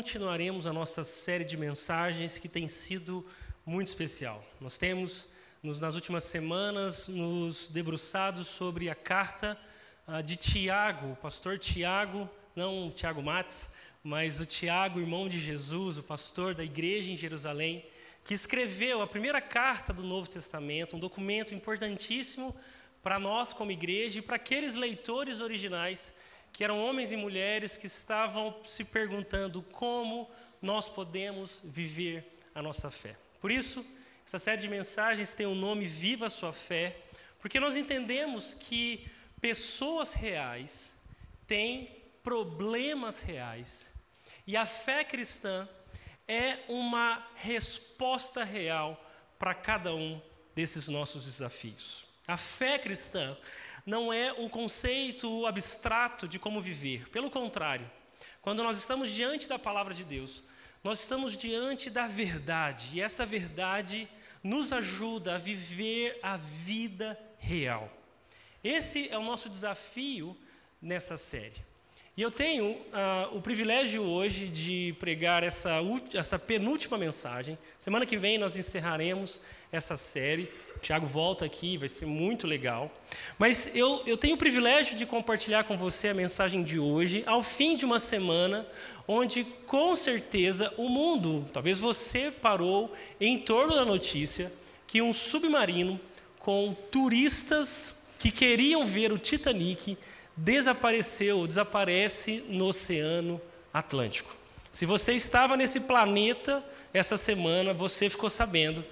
Continuaremos a nossa série de mensagens que tem sido muito especial. Nós temos, nos, nas últimas semanas, nos debruçado sobre a carta uh, de Tiago, o pastor Tiago, não o Tiago Mates, mas o Tiago, irmão de Jesus, o pastor da igreja em Jerusalém, que escreveu a primeira carta do Novo Testamento, um documento importantíssimo para nós como igreja e para aqueles leitores originais que eram homens e mulheres que estavam se perguntando como nós podemos viver a nossa fé. Por isso, essa série de mensagens tem o nome Viva a Sua Fé, porque nós entendemos que pessoas reais têm problemas reais e a fé cristã é uma resposta real para cada um desses nossos desafios. A fé cristã não é um conceito abstrato de como viver. Pelo contrário, quando nós estamos diante da palavra de Deus, nós estamos diante da verdade, e essa verdade nos ajuda a viver a vida real. Esse é o nosso desafio nessa série. E eu tenho uh, o privilégio hoje de pregar essa, essa penúltima mensagem. Semana que vem nós encerraremos essa série. O Tiago volta aqui, vai ser muito legal. Mas eu, eu tenho o privilégio de compartilhar com você a mensagem de hoje, ao fim de uma semana, onde com certeza o mundo, talvez você parou em torno da notícia que um submarino com turistas que queriam ver o Titanic desapareceu, desaparece no Oceano Atlântico. Se você estava nesse planeta essa semana, você ficou sabendo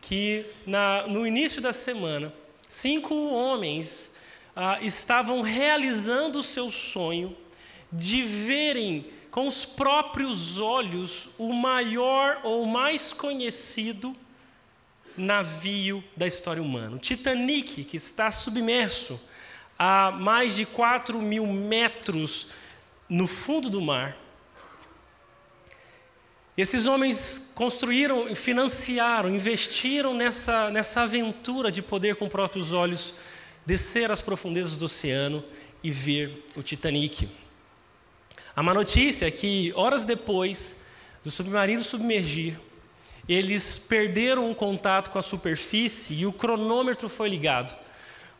que na, no início da semana, cinco homens ah, estavam realizando o seu sonho de verem com os próprios olhos o maior ou mais conhecido navio da história humana. O Titanic, que está submerso a mais de 4 mil metros no fundo do mar, esses homens construíram, financiaram, investiram nessa, nessa aventura de poder com próprios olhos descer às profundezas do oceano e ver o Titanic. A má notícia é que, horas depois do submarino submergir, eles perderam o contato com a superfície e o cronômetro foi ligado,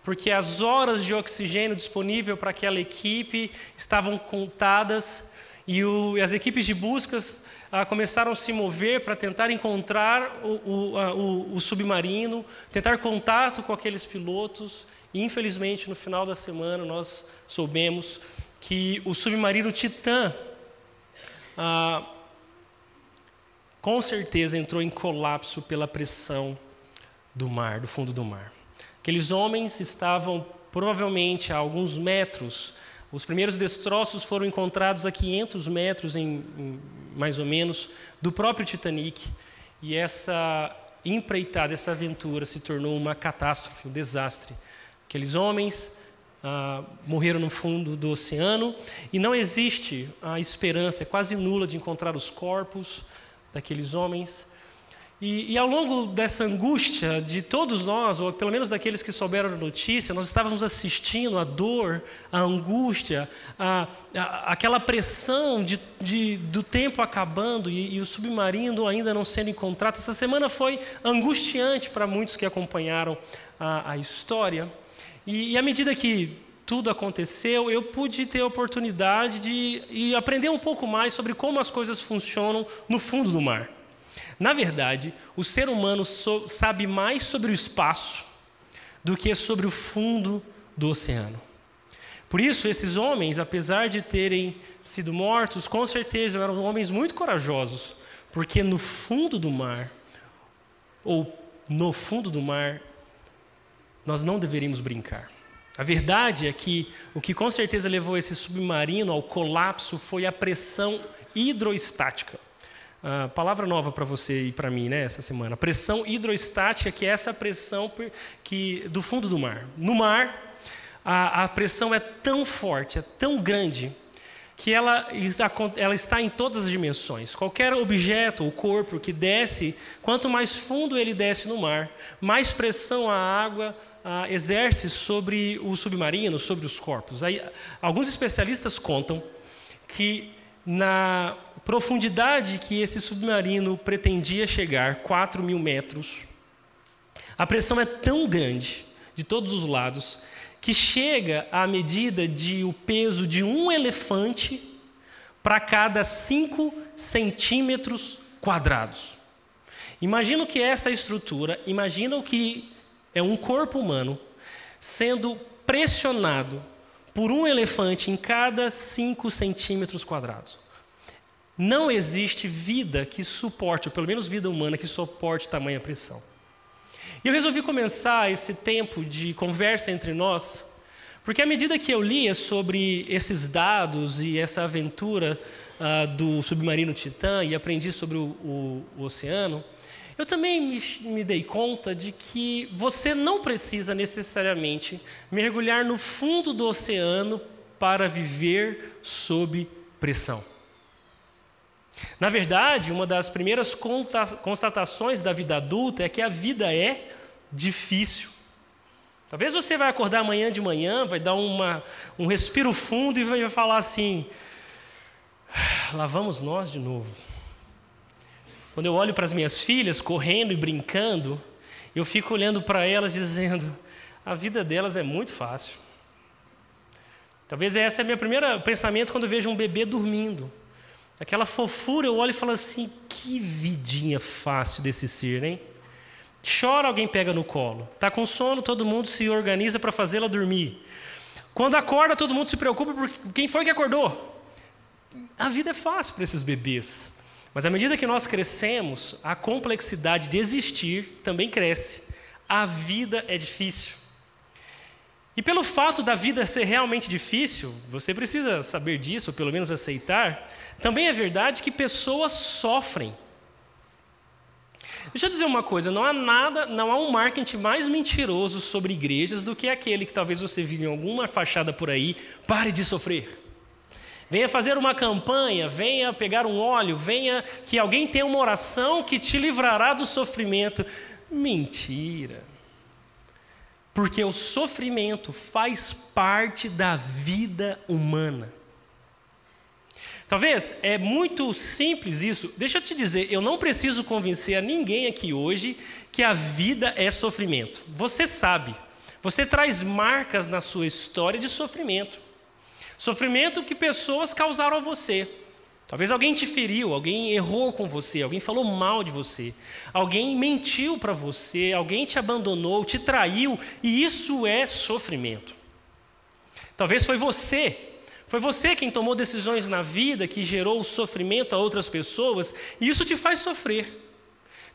porque as horas de oxigênio disponível para aquela equipe estavam contadas e, o, e as equipes de buscas ah, começaram a se mover para tentar encontrar o, o, a, o, submarino, tentar contato com aqueles pilotos. E, infelizmente, no final da semana, nós soubemos que o submarino Titã, ah, com certeza, entrou em colapso pela pressão do mar, do fundo do mar. Aqueles homens estavam provavelmente a alguns metros os primeiros destroços foram encontrados a 500 metros, em, em, mais ou menos, do próprio Titanic. E essa empreitada, essa aventura se tornou uma catástrofe, um desastre. Aqueles homens ah, morreram no fundo do oceano e não existe a esperança, é quase nula, de encontrar os corpos daqueles homens. E, e, ao longo dessa angústia de todos nós, ou pelo menos daqueles que souberam a notícia, nós estávamos assistindo a dor, a angústia, a, a, aquela pressão de, de, do tempo acabando e, e, o submarino ainda não sendo encontrado. Essa semana foi angustiante para muitos que acompanharam a, a história. E, e à medida que tudo aconteceu, eu pude ter a oportunidade de aprender um pouco mais sobre como as coisas funcionam no fundo do mar. Na verdade, o ser humano so, sabe mais sobre o espaço do que sobre o fundo do oceano. Por isso, esses homens, apesar de terem sido mortos, com certeza eram homens muito corajosos, porque no fundo do mar, ou no fundo do mar, nós não deveríamos brincar. A verdade é que o que com certeza levou esse submarino ao colapso foi a pressão hidroestática. Uh, palavra nova para você e para mim, né, essa semana. Pressão hidroestática, que é essa pressão que, do fundo do mar. No mar, a, a pressão é tão forte, é tão grande, que ela, ela está em todas as dimensões. Qualquer objeto ou corpo que desce, quanto mais fundo ele desce no mar, mais pressão a água ah, exerce sobre o submarino, sobre os corpos. Aí, alguns especialistas contam que na profundidade que esse submarino pretendia chegar, 4 mil metros, a pressão é tão grande de todos os lados que chega à medida de o peso de um elefante para cada 5 centímetros quadrados. Imagina o que é essa estrutura, imagina o que é um corpo humano sendo pressionado por um elefante em cada 5 centímetros quadrados. Não existe vida que suporte, ou pelo menos vida humana, que suporte tamanha pressão. E eu resolvi começar esse tempo de conversa entre nós, porque à medida que eu lia sobre esses dados e essa aventura uh, do submarino Titã e aprendi sobre o, o, o oceano, eu também me, me, dei conta de que você não precisa necessariamente mergulhar no fundo do oceano para viver sob pressão. Na verdade, uma das primeiras constatações da vida adulta é que a vida é difícil. Talvez você vai acordar amanhã de manhã, vai dar uma, um respiro fundo e vai falar assim: ah, lá vamos nós de novo. Quando eu olho para as minhas filhas correndo e brincando, eu fico olhando para elas dizendo: a vida delas é muito fácil. Talvez esse é o meu primeiro pensamento quando vejo um bebê dormindo. Aquela fofura, eu olho e falo assim: que vidinha fácil desse ser, hein? Chora, alguém pega no colo. Está com sono, todo mundo se organiza para fazê-la dormir. Quando acorda, todo mundo se preocupa por quem foi que acordou. A vida é fácil para esses bebês. Mas à medida que nós crescemos, a complexidade de existir também cresce. A vida é difícil. E pelo fato da vida ser realmente difícil, você precisa saber disso, ou pelo menos aceitar, também é verdade que pessoas sofrem. Deixa eu dizer uma coisa, não há nada, não há um marketing mais mentiroso sobre igrejas do que aquele que talvez você viu em alguma fachada por aí, pare de sofrer. Venha fazer uma campanha, venha pegar um óleo, venha que alguém tenha uma oração que te livrará do sofrimento. Mentira. Porque o sofrimento faz parte da vida humana. Talvez é muito simples isso. Deixa eu te dizer, eu não preciso convencer a ninguém aqui hoje que a vida é sofrimento. Você sabe. Você traz marcas na sua história de sofrimento. Sofrimento que pessoas causaram a você. Talvez alguém te feriu, alguém errou com você, alguém falou mal de você, alguém mentiu para você, alguém te abandonou, te traiu, e isso é sofrimento. Talvez foi você, foi você quem tomou decisões na vida que gerou sofrimento a outras pessoas, e isso te faz sofrer.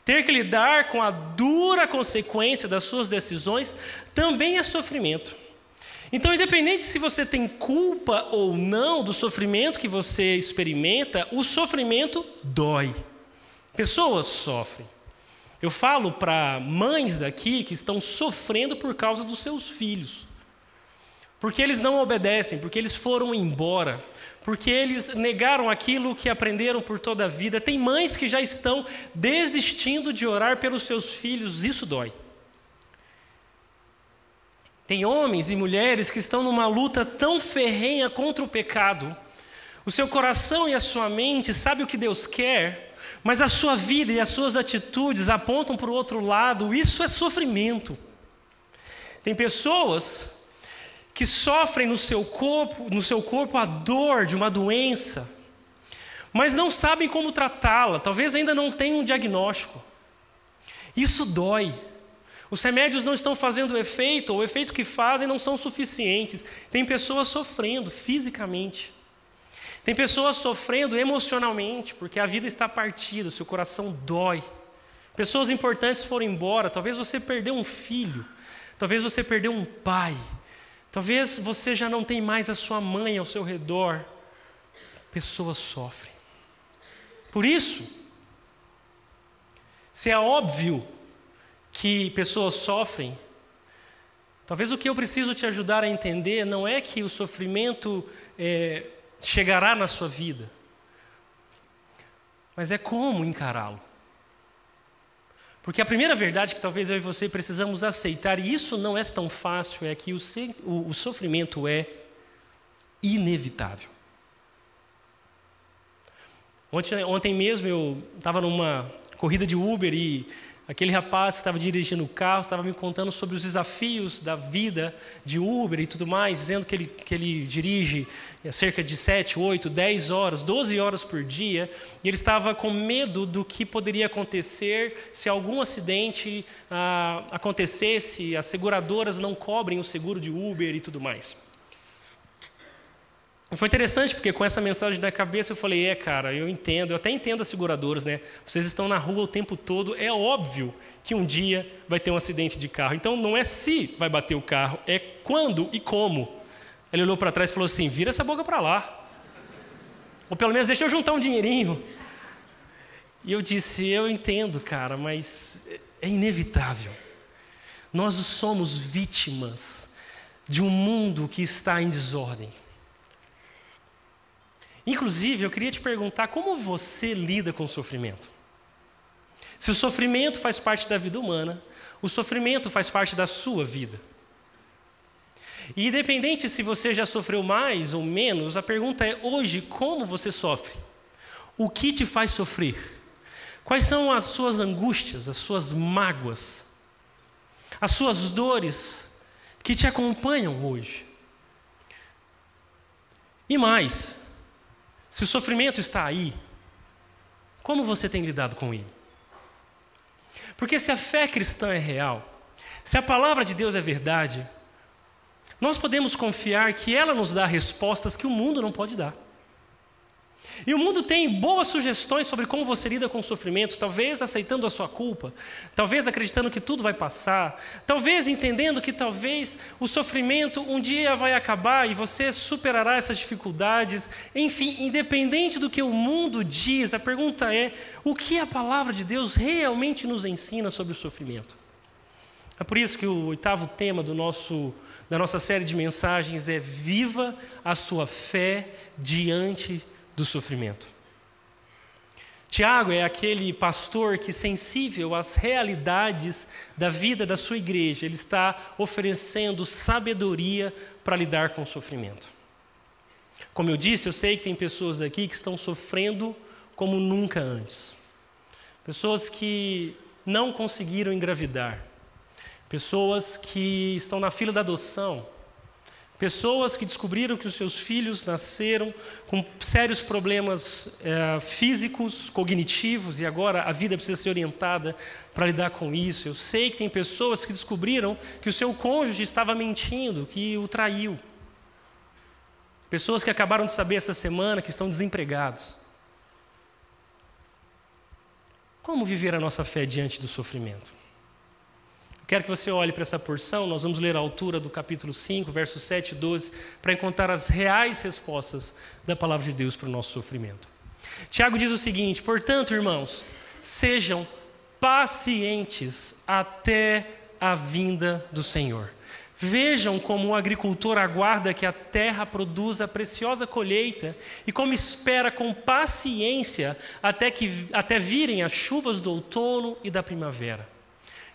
Ter que lidar com a dura consequência das suas decisões também é sofrimento. Então, independente se você tem culpa ou não do sofrimento que você experimenta, o sofrimento dói. Pessoas sofrem. Eu falo para mães aqui que estão sofrendo por causa dos seus filhos. Porque eles não obedecem, porque eles foram embora, porque eles negaram aquilo que aprenderam por toda a vida. Tem mães que já estão desistindo de orar pelos seus filhos, isso dói. Tem homens e mulheres que estão numa luta tão ferrenha contra o pecado. O seu coração e a sua mente sabem o que Deus quer, mas a sua vida e as suas atitudes apontam para o outro lado. Isso é sofrimento. Tem pessoas que sofrem no seu corpo, no seu corpo a dor de uma doença, mas não sabem como tratá-la, talvez ainda não tenham um diagnóstico. Isso dói. Os remédios não estão fazendo efeito, ou o efeito que fazem não são suficientes. Tem pessoas sofrendo fisicamente. Tem pessoas sofrendo emocionalmente, porque a vida está partida, seu coração dói. Pessoas importantes foram embora, talvez você perdeu um filho, talvez você perdeu um pai, Talvez você já não tem mais a sua mãe ao seu redor. Pessoas sofrem. Por isso, se é óbvio que pessoas sofrem, talvez o que eu preciso te ajudar a entender não é que o sofrimento é, chegará na sua vida, mas é como encará-lo. Porque a primeira verdade que talvez eu e você precisamos aceitar, e isso não é tão fácil, é que o, o, o sofrimento é inevitável. Ontem, ontem mesmo eu estava numa corrida de Uber e Aquele rapaz que estava dirigindo o carro estava me contando sobre os desafios da vida de Uber e tudo mais, dizendo que ele, que ele dirige cerca de 7, 8, 10 horas, 12 horas por dia, e ele estava com medo do que poderia acontecer se algum acidente ah, acontecesse, as seguradoras não cobrem o seguro de Uber e tudo mais. Foi interessante porque com essa mensagem na cabeça eu falei: é, cara, eu entendo, eu até entendo as seguradoras, né? Vocês estão na rua o tempo todo, é óbvio que um dia vai ter um acidente de carro. Então não é se vai bater o carro, é quando e como. Ele olhou para trás e falou assim: vira essa boca para lá. Ou pelo menos deixa eu juntar um dinheirinho. E eu disse: eu entendo, cara, mas é inevitável. Nós somos vítimas de um mundo que está em desordem. Inclusive, eu queria te perguntar como você lida com o sofrimento. Se o sofrimento faz parte da vida humana, o sofrimento faz parte da sua vida. E independente se você já sofreu mais ou menos, a pergunta é: hoje, como você sofre? O que te faz sofrer? Quais são as suas angústias, as suas mágoas, as suas dores que te acompanham hoje? E mais, se o sofrimento está aí, como você tem lidado com ele? Porque se a fé cristã é real, se a palavra de Deus é verdade, nós podemos confiar que ela nos dá respostas que o mundo não pode dar. E o mundo tem boas sugestões sobre como você lida com o sofrimento, talvez aceitando a sua culpa, talvez acreditando que tudo vai passar, talvez entendendo que talvez o sofrimento um dia vai acabar e você superará essas dificuldades. Enfim, independente do que o mundo diz, a pergunta é: o que a palavra de Deus realmente nos ensina sobre o sofrimento? É por isso que o oitavo tema do nosso, da nossa série de mensagens é: Viva a sua fé diante de do sofrimento. Tiago é aquele pastor que, sensível às realidades da vida da sua igreja, ele está oferecendo sabedoria para lidar com o sofrimento. Como eu disse, eu sei que tem pessoas aqui que estão sofrendo como nunca antes. Pessoas que não conseguiram engravidar. Pessoas que estão na fila da adoção Pessoas que descobriram que os seus filhos nasceram com sérios problemas é, físicos, cognitivos, e agora a vida precisa ser orientada para lidar com isso. Eu sei que tem pessoas que descobriram que o seu cônjuge estava mentindo, que o traiu. Pessoas que acabaram de saber essa semana que estão desempregados. Como viver a nossa fé diante do sofrimento? Quero que você olhe para essa porção, nós vamos ler a altura do capítulo 5, versos 7 e 12, para encontrar as reais respostas da palavra de Deus para o nosso sofrimento. Tiago diz o seguinte: portanto, irmãos, sejam pacientes até a vinda do Senhor. Vejam como o agricultor aguarda que a terra produza a preciosa colheita e como espera com paciência até, que, até virem as chuvas do outono e da primavera.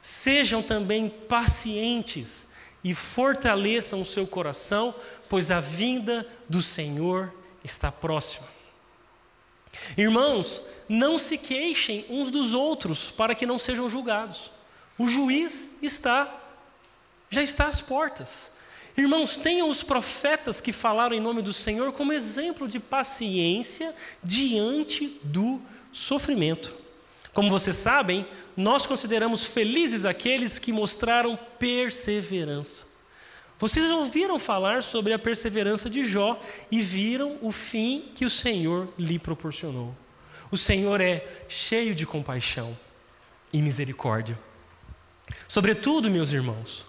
Sejam também pacientes e fortaleçam o seu coração, pois a vinda do Senhor está próxima. Irmãos, não se queixem uns dos outros para que não sejam julgados. O juiz está já está às portas. Irmãos, tenham os profetas que falaram em nome do Senhor como exemplo de paciência diante do sofrimento. Como vocês sabem, nós consideramos felizes aqueles que mostraram perseverança. Vocês ouviram falar sobre a perseverança de Jó e viram o fim que o Senhor lhe proporcionou. O Senhor é cheio de compaixão e misericórdia. Sobretudo, meus irmãos,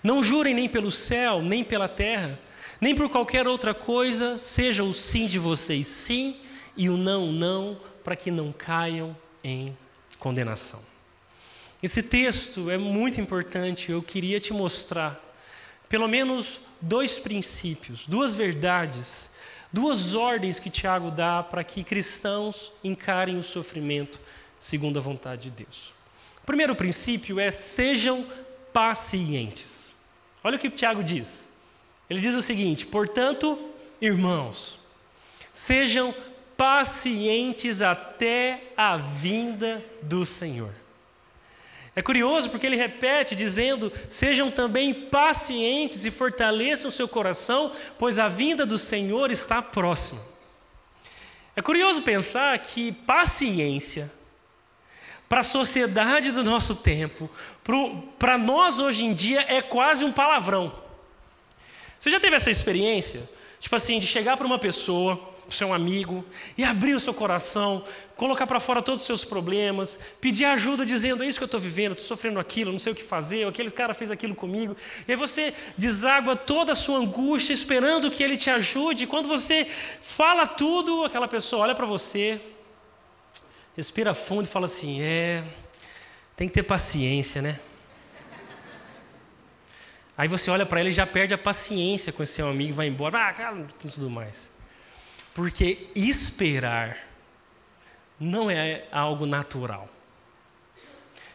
não jurem nem pelo céu, nem pela terra, nem por qualquer outra coisa, seja o sim de vocês sim e o não, não, para que não caiam em condenação. Esse texto é muito importante, eu queria te mostrar pelo menos dois princípios, duas verdades, duas ordens que Tiago dá para que cristãos encarem o sofrimento segundo a vontade de Deus. O primeiro princípio é sejam pacientes. Olha o que Tiago diz. Ele diz o seguinte: portanto, irmãos, sejam pacientes até a vinda do Senhor. É curioso porque ele repete dizendo: sejam também pacientes e fortaleçam o seu coração, pois a vinda do Senhor está próxima. É curioso pensar que paciência para a sociedade do nosso tempo, para nós hoje em dia, é quase um palavrão. Você já teve essa experiência? Tipo assim, de chegar para uma pessoa, para seu amigo, e abrir o seu coração, colocar para fora todos os seus problemas, pedir ajuda dizendo: é isso que eu estou vivendo, estou sofrendo aquilo, não sei o que fazer, aquele cara fez aquilo comigo. E aí você deságua toda a sua angústia, esperando que ele te ajude, e quando você fala tudo, aquela pessoa olha para você, respira fundo e fala assim: é, tem que ter paciência, né? Aí você olha para ele e já perde a paciência com esse seu amigo, vai embora, ah, cara, tudo mais. Porque esperar não é algo natural.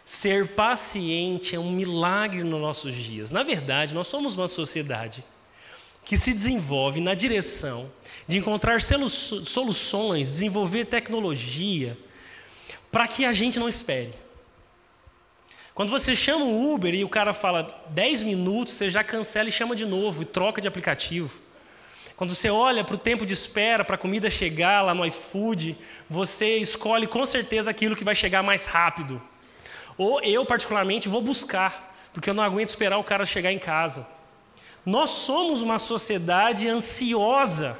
Ser paciente é um milagre nos nossos dias. Na verdade, nós somos uma sociedade que se desenvolve na direção de encontrar soluções, desenvolver tecnologia, para que a gente não espere. Quando você chama o Uber e o cara fala 10 minutos, você já cancela e chama de novo e troca de aplicativo. Quando você olha para o tempo de espera para a comida chegar lá no iFood, você escolhe com certeza aquilo que vai chegar mais rápido. Ou eu, particularmente, vou buscar, porque eu não aguento esperar o cara chegar em casa. Nós somos uma sociedade ansiosa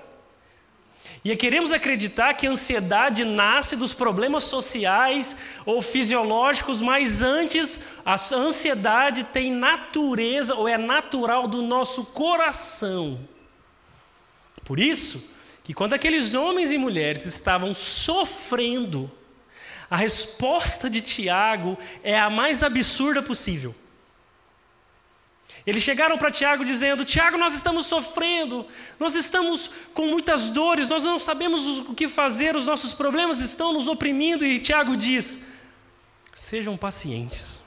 e queremos acreditar que a ansiedade nasce dos problemas sociais ou fisiológicos, mas antes a ansiedade tem natureza ou é natural do nosso coração. Por isso, que quando aqueles homens e mulheres estavam sofrendo, a resposta de Tiago é a mais absurda possível. Eles chegaram para Tiago dizendo: Tiago, nós estamos sofrendo, nós estamos com muitas dores, nós não sabemos o que fazer, os nossos problemas estão nos oprimindo. E Tiago diz: sejam pacientes.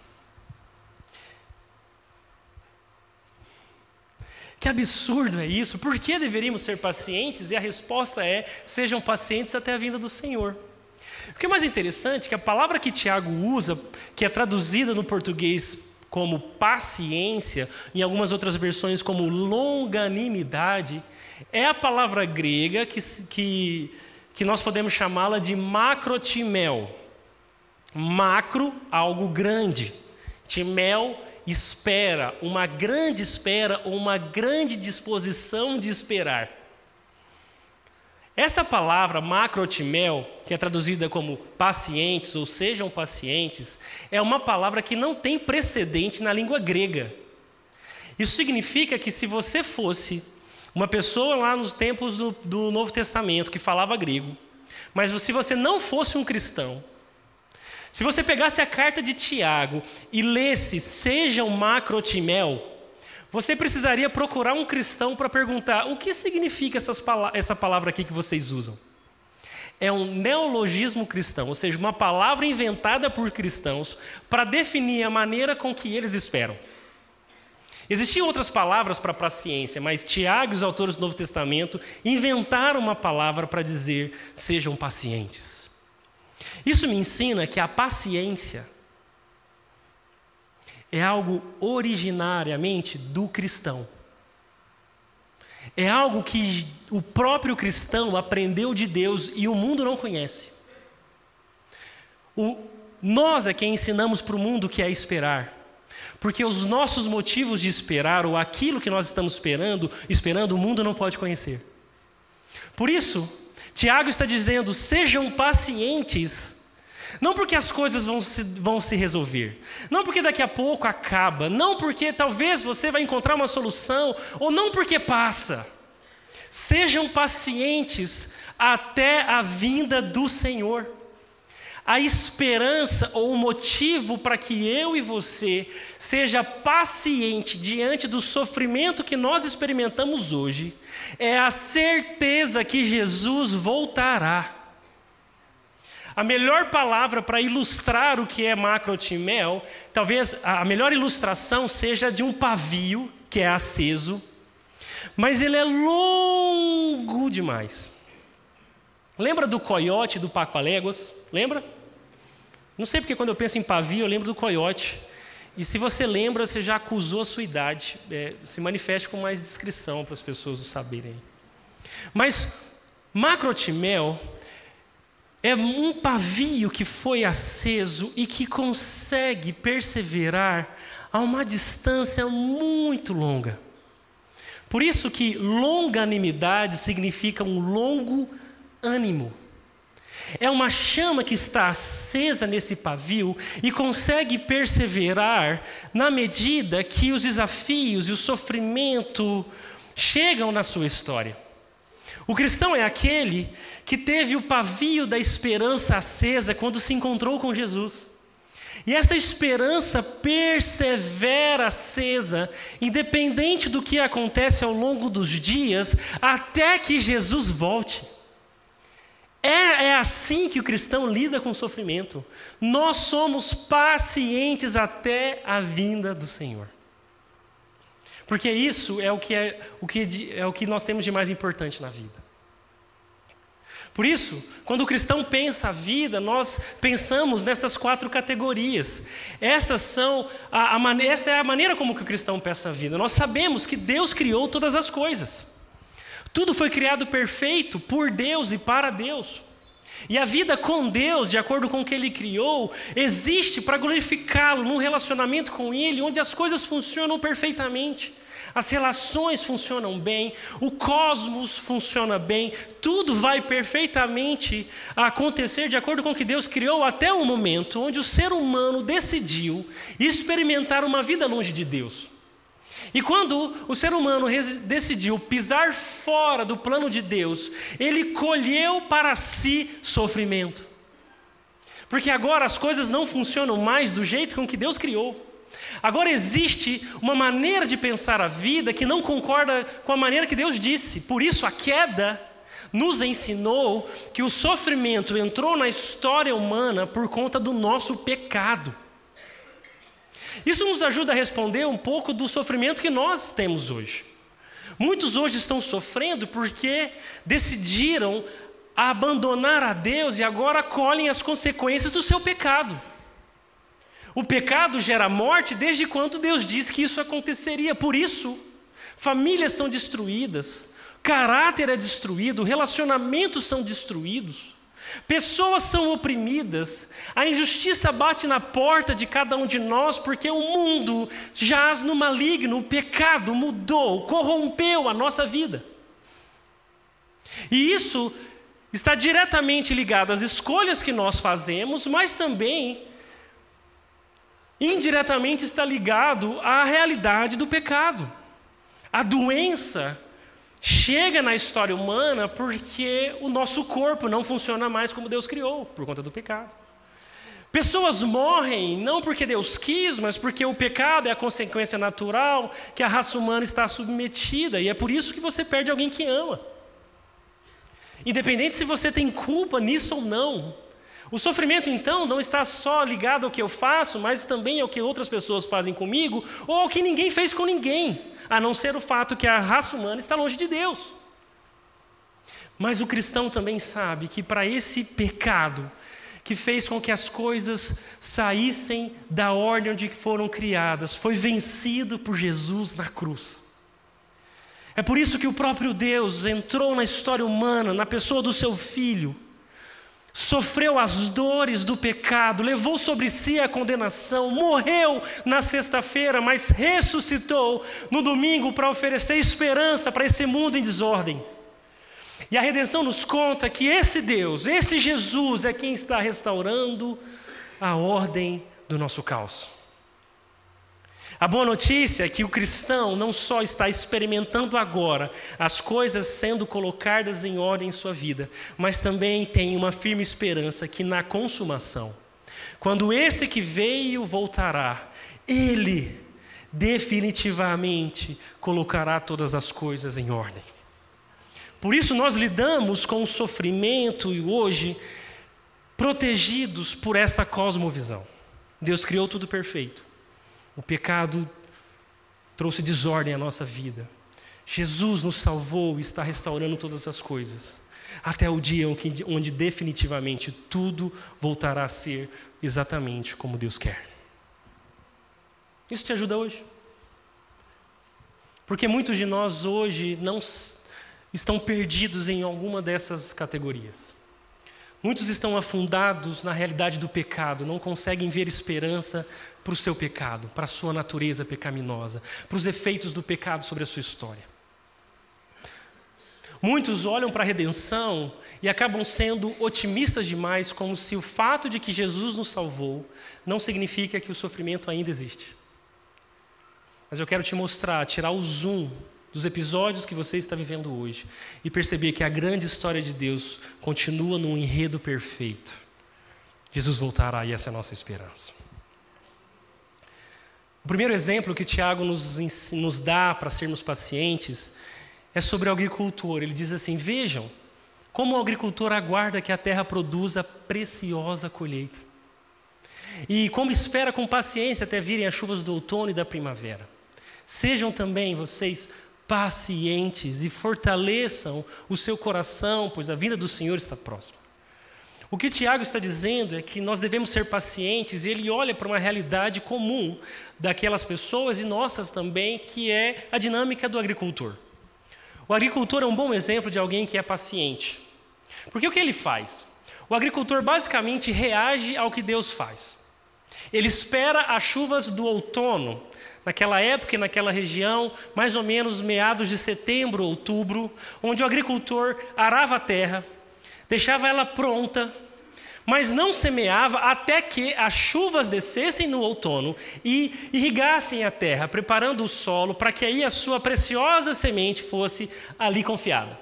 Que absurdo é isso? Por que deveríamos ser pacientes? E a resposta é: sejam pacientes até a vinda do Senhor. O que é mais interessante é que a palavra que Tiago usa, que é traduzida no português como paciência, em algumas outras versões como longanimidade, é a palavra grega que, que, que nós podemos chamá-la de macrotimel. Macro, algo grande. Timel, espera, uma grande espera ou uma grande disposição de esperar. Essa palavra macrotimel, que é traduzida como pacientes ou sejam pacientes, é uma palavra que não tem precedente na língua grega. Isso significa que se você fosse uma pessoa lá nos tempos do, do Novo Testamento que falava grego, mas se você não fosse um cristão, se você pegasse a carta de Tiago e lesse sejam macrotimel, você precisaria procurar um cristão para perguntar o que significa essas, essa palavra aqui que vocês usam. É um neologismo cristão, ou seja, uma palavra inventada por cristãos para definir a maneira com que eles esperam. Existiam outras palavras para paciência, mas Tiago e os autores do Novo Testamento inventaram uma palavra para dizer: sejam pacientes. Isso me ensina que a paciência é algo originariamente do cristão. É algo que o próprio cristão aprendeu de Deus e o mundo não conhece. O, nós é quem ensinamos para o mundo que é esperar. Porque os nossos motivos de esperar, ou aquilo que nós estamos esperando, esperando, o mundo não pode conhecer. Por isso, Tiago está dizendo: sejam pacientes não porque as coisas vão se, vão se resolver. Não porque daqui a pouco acaba. Não porque talvez você vai encontrar uma solução. Ou não porque passa. Sejam pacientes até a vinda do Senhor. A esperança ou o motivo para que eu e você seja paciente diante do sofrimento que nós experimentamos hoje é a certeza que Jesus voltará. A melhor palavra para ilustrar o que é macrotimel, talvez a melhor ilustração seja de um pavio que é aceso, mas ele é longo demais. Lembra do coiote do Paco Paléguas? Lembra? Não sei porque quando eu penso em pavio eu lembro do coiote. E se você lembra, você já acusou a sua idade. É, se manifeste com mais descrição para as pessoas o saberem. Mas macrotimel é um pavio que foi aceso e que consegue perseverar a uma distância muito longa. Por isso que longanimidade significa um longo ânimo. É uma chama que está acesa nesse pavio e consegue perseverar na medida que os desafios e o sofrimento chegam na sua história. O cristão é aquele que teve o pavio da esperança acesa quando se encontrou com Jesus. E essa esperança persevera acesa, independente do que acontece ao longo dos dias, até que Jesus volte. É, é, assim que o cristão lida com o sofrimento. Nós somos pacientes até a vinda do Senhor. Porque isso é o que, é, o que é o que nós temos de mais importante na vida. Por isso, quando o cristão pensa a vida, nós pensamos nessas quatro categorias. Essas são a, a, essa é a maneira como que o cristão pensa a vida. Nós sabemos que Deus criou todas as coisas. Tudo foi criado perfeito por Deus e para Deus. E a vida com Deus, de acordo com o que Ele criou, existe para glorificá-lo num relacionamento com Ele, onde as coisas funcionam perfeitamente as relações funcionam bem, o cosmos funciona bem, tudo vai perfeitamente acontecer de acordo com o que Deus criou até o momento onde o ser humano decidiu experimentar uma vida longe de Deus. E quando o ser humano decidiu pisar fora do plano de Deus, ele colheu para si sofrimento. Porque agora as coisas não funcionam mais do jeito com que Deus criou. Agora existe uma maneira de pensar a vida que não concorda com a maneira que Deus disse. Por isso a queda nos ensinou que o sofrimento entrou na história humana por conta do nosso pecado. Isso nos ajuda a responder um pouco do sofrimento que nós temos hoje. Muitos hoje estão sofrendo porque decidiram abandonar a Deus e agora colhem as consequências do seu pecado. O pecado gera morte desde quando Deus disse que isso aconteceria. Por isso, famílias são destruídas, caráter é destruído, relacionamentos são destruídos, pessoas são oprimidas, a injustiça bate na porta de cada um de nós porque o mundo jaz no maligno, o pecado mudou, corrompeu a nossa vida. E isso está diretamente ligado às escolhas que nós fazemos, mas também indiretamente está ligado à realidade do pecado. A doença chega na história humana porque o nosso corpo não funciona mais como Deus criou, por conta do pecado. Pessoas morrem não porque Deus quis, mas porque o pecado é a consequência natural que a raça humana está submetida, e é por isso que você perde alguém que ama. Independente se você tem culpa nisso ou não. O sofrimento, então, não está só ligado ao que eu faço, mas também ao que outras pessoas fazem comigo, ou ao que ninguém fez com ninguém, a não ser o fato que a raça humana está longe de Deus. Mas o cristão também sabe que para esse pecado, que fez com que as coisas saíssem da ordem onde foram criadas, foi vencido por Jesus na cruz. É por isso que o próprio Deus entrou na história humana, na pessoa do seu filho, sofreu as dores do pecado, levou sobre si a condenação, morreu na sexta-feira, mas ressuscitou no domingo para oferecer esperança para esse mundo em desordem. E a redenção nos conta que esse Deus, esse Jesus é quem está restaurando a ordem do nosso caos. A boa notícia é que o cristão não só está experimentando agora as coisas sendo colocadas em ordem em sua vida, mas também tem uma firme esperança que na consumação, quando esse que veio voltará, ele definitivamente colocará todas as coisas em ordem. Por isso nós lidamos com o sofrimento e hoje protegidos por essa cosmovisão. Deus criou tudo perfeito. O pecado trouxe desordem à nossa vida. Jesus nos salvou e está restaurando todas as coisas. Até o dia onde definitivamente tudo voltará a ser exatamente como Deus quer. Isso te ajuda hoje? Porque muitos de nós hoje não estão perdidos em alguma dessas categorias. Muitos estão afundados na realidade do pecado, não conseguem ver esperança para o seu pecado, para a sua natureza pecaminosa, para os efeitos do pecado sobre a sua história. Muitos olham para a redenção e acabam sendo otimistas demais, como se o fato de que Jesus nos salvou não significa que o sofrimento ainda existe. Mas eu quero te mostrar, tirar o zoom dos episódios que você está vivendo hoje e perceber que a grande história de Deus continua num enredo perfeito. Jesus voltará e essa é a nossa esperança. O primeiro exemplo que Tiago nos, nos dá para sermos pacientes é sobre o agricultor. Ele diz assim: Vejam como o agricultor aguarda que a terra produza preciosa colheita. E como espera com paciência até virem as chuvas do outono e da primavera. Sejam também vocês pacientes e fortaleçam o seu coração, pois a vinda do Senhor está próxima. O que Tiago está dizendo é que nós devemos ser pacientes, e ele olha para uma realidade comum daquelas pessoas e nossas também, que é a dinâmica do agricultor. O agricultor é um bom exemplo de alguém que é paciente. Porque o que ele faz? O agricultor basicamente reage ao que Deus faz. Ele espera as chuvas do outono naquela época e naquela região, mais ou menos meados de setembro, outubro, onde o agricultor arava a terra, deixava ela pronta, mas não semeava até que as chuvas descessem no outono e irrigassem a terra, preparando o solo para que aí a sua preciosa semente fosse ali confiada.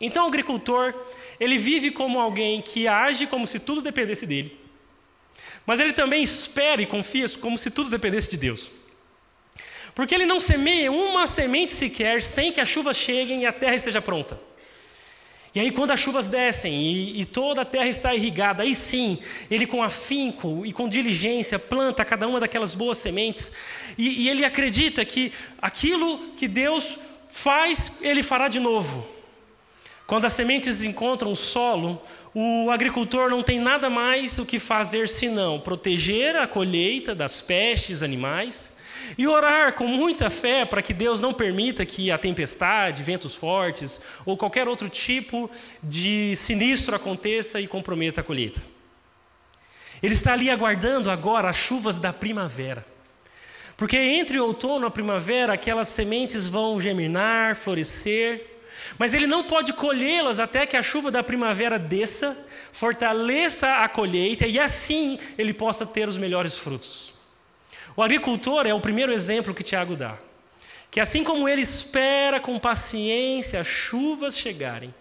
Então o agricultor, ele vive como alguém que age como se tudo dependesse dele. Mas ele também espera e confia como se tudo dependesse de Deus. Porque ele não semeia uma semente sequer sem que as chuvas cheguem e a terra esteja pronta. E aí, quando as chuvas descem e, e, toda a terra está irrigada, aí sim, ele com afinco e com diligência planta cada uma daquelas boas sementes, e, e ele acredita que aquilo que Deus faz, ele fará de novo. Quando as sementes encontram o solo, o agricultor não tem nada mais o que fazer senão proteger a colheita das pestes animais e orar com muita fé para que Deus não permita que a tempestade, ventos fortes ou qualquer outro tipo de sinistro aconteça e comprometa a colheita. Ele está ali aguardando agora as chuvas da primavera. Porque entre o outono e a primavera, aquelas sementes vão germinar, florescer, mas ele não pode colhê-las até que a chuva da primavera desça, fortaleça a colheita e assim ele possa ter os melhores frutos. O agricultor é o primeiro exemplo que Tiago dá. Que assim como ele espera com paciência as chuvas chegarem,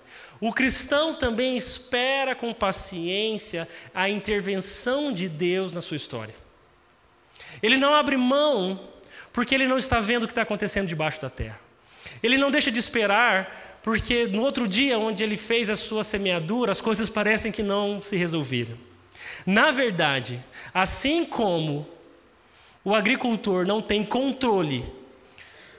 O cristão também espera com paciência a intervenção de Deus na sua história. Ele não abre mão porque ele não está vendo o que está acontecendo debaixo da terra. Ele não deixa de esperar porque no outro dia, onde ele fez a sua semeadura, as coisas parecem que não se resolveram. Na verdade, assim como o agricultor não tem controle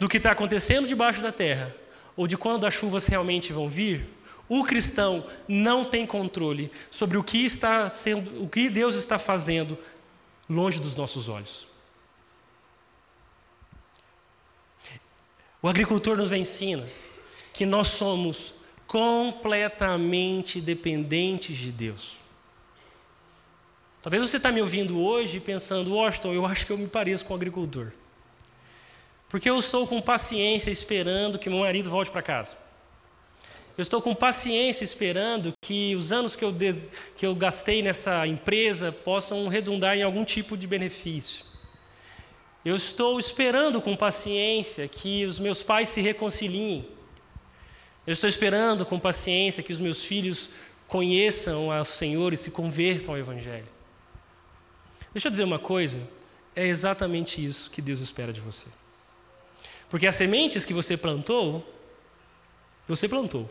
do que está acontecendo debaixo da terra, ou de quando as chuvas realmente vão vir, o cristão não tem controle sobre o que está sendo, o que Deus está fazendo longe dos nossos olhos. O agricultor nos ensina que nós somos completamente dependentes de Deus. Talvez você está me ouvindo hoje pensando, Washington, eu acho que eu me pareço com o agricultor. Porque eu estou com paciência esperando que meu marido volte para casa. Eu estou com paciência esperando que os anos que eu, de, que eu gastei nessa empresa possam redundar em algum tipo de benefício. Eu estou esperando com paciência que os meus pais se reconciliem. Eu estou esperando com paciência que os meus filhos conheçam ao Senhor e se convertam ao Evangelho. Deixa eu dizer uma coisa: é exatamente isso que Deus espera de você. Porque as sementes que você plantou, você plantou.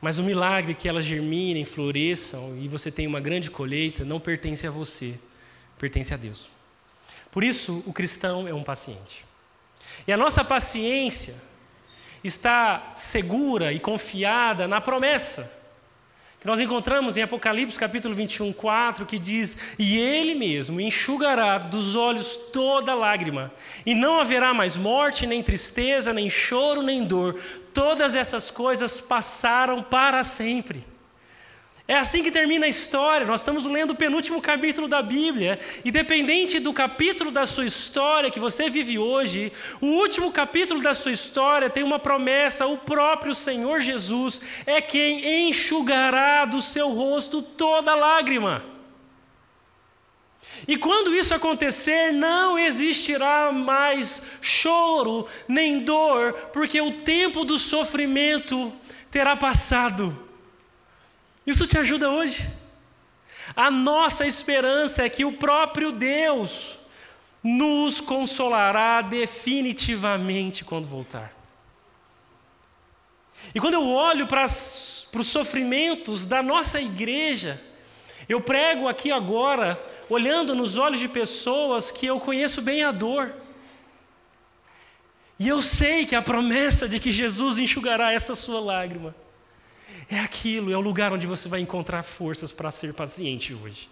Mas o milagre que elas germinem, floresçam e você tenha uma grande colheita não pertence a você, pertence a Deus. Por isso, o cristão é um paciente. E a nossa paciência está segura e confiada na promessa que nós encontramos em Apocalipse capítulo 21, 4, que diz: E Ele mesmo enxugará dos olhos toda lágrima, e não haverá mais morte, nem tristeza, nem choro, nem dor, todas essas coisas passaram para sempre. É assim que termina a história. Nós estamos lendo o penúltimo capítulo da Bíblia. E dependente do capítulo da sua história que você vive hoje, o último capítulo da sua história tem uma promessa: o próprio Senhor Jesus é quem enxugará do seu rosto toda lágrima. E quando isso acontecer, não existirá mais choro nem dor, porque o tempo do sofrimento terá passado. Isso te ajuda hoje? A nossa esperança é que o próprio Deus nos consolará definitivamente quando voltar. E quando eu olho para, para os sofrimentos da nossa igreja, eu prego aqui agora, olhando nos olhos de pessoas que eu conheço bem a dor. E eu sei que a promessa de que Jesus enxugará essa sua lágrima é aquilo, é o lugar onde você vai encontrar forças para ser paciente hoje.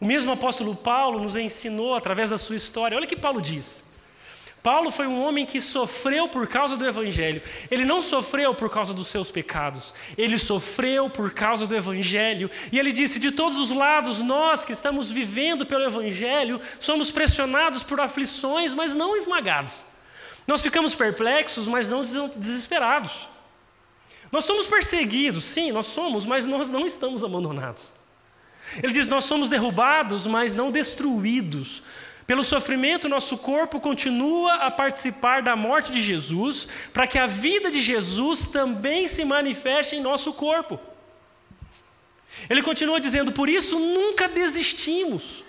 O mesmo apóstolo Paulo nos ensinou através da sua história. Olha o que Paulo diz. Paulo foi um homem que sofreu por causa do Evangelho. Ele não sofreu por causa dos seus pecados, ele sofreu por causa do Evangelho. E ele disse: de todos os lados, nós que estamos vivendo pelo Evangelho, somos pressionados por aflições, mas não esmagados. Nós ficamos perplexos, mas não desesperados. Nós somos perseguidos, sim, nós somos, mas nós não estamos abandonados. Ele diz: Nós somos derrubados, mas não destruídos. Pelo sofrimento, nosso corpo continua a participar da morte de Jesus, para que a vida de Jesus também se manifeste em nosso corpo. Ele continua dizendo: Por isso nunca desistimos.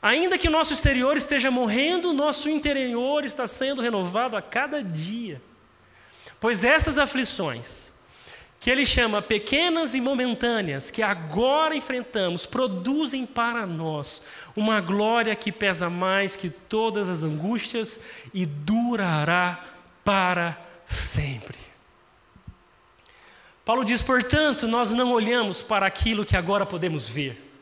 Ainda que o nosso exterior esteja morrendo, nosso interior está sendo renovado a cada dia. Pois essas aflições, que ele chama pequenas e momentâneas, que agora enfrentamos, produzem para nós uma glória que pesa mais que todas as angústias e durará para sempre. Paulo diz, portanto, nós não olhamos para aquilo que agora podemos ver.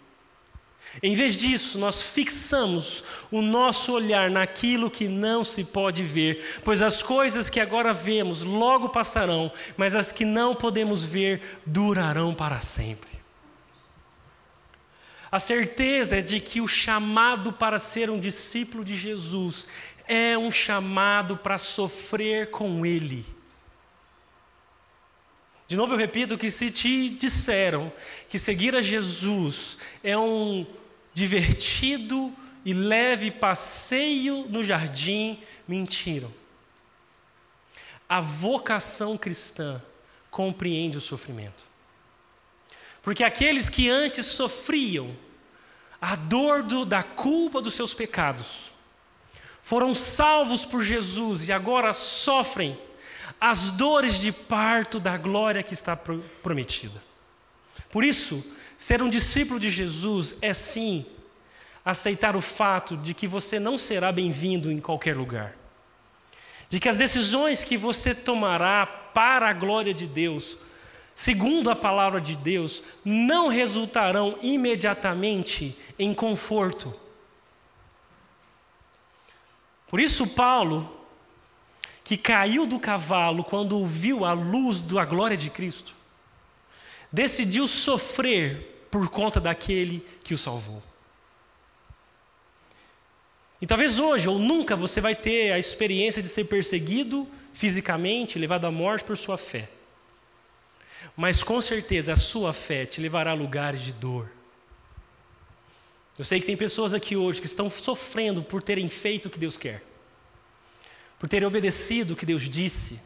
Em vez disso, nós fixamos o nosso olhar naquilo que não se pode ver, pois as coisas que agora vemos logo passarão, mas as que não podemos ver durarão para sempre. A certeza é de que o chamado para ser um discípulo de Jesus é um chamado para sofrer com Ele. De novo eu repito que se te disseram que seguir a Jesus é um divertido e leve passeio no jardim, mentiram. A vocação cristã compreende o sofrimento. Porque aqueles que antes sofriam a dor do, da culpa dos seus pecados, foram salvos por Jesus e agora sofrem as dores de parto da glória que está prometida. Por isso, ser um discípulo de Jesus é sim aceitar o fato de que você não será bem-vindo em qualquer lugar. De que as decisões que você tomará para a glória de Deus, segundo a palavra de Deus, não resultarão imediatamente em conforto. Por isso, Paulo, que caiu do cavalo quando ouviu a luz da glória de Cristo, decidiu sofrer por conta daquele que o salvou. E talvez hoje ou nunca você vai ter a experiência de ser perseguido fisicamente, levado à morte por sua fé. Mas com certeza a sua fé te levará a lugares de dor. Eu sei que tem pessoas aqui hoje que estão sofrendo por terem feito o que Deus quer, por terem obedecido o que Deus disse.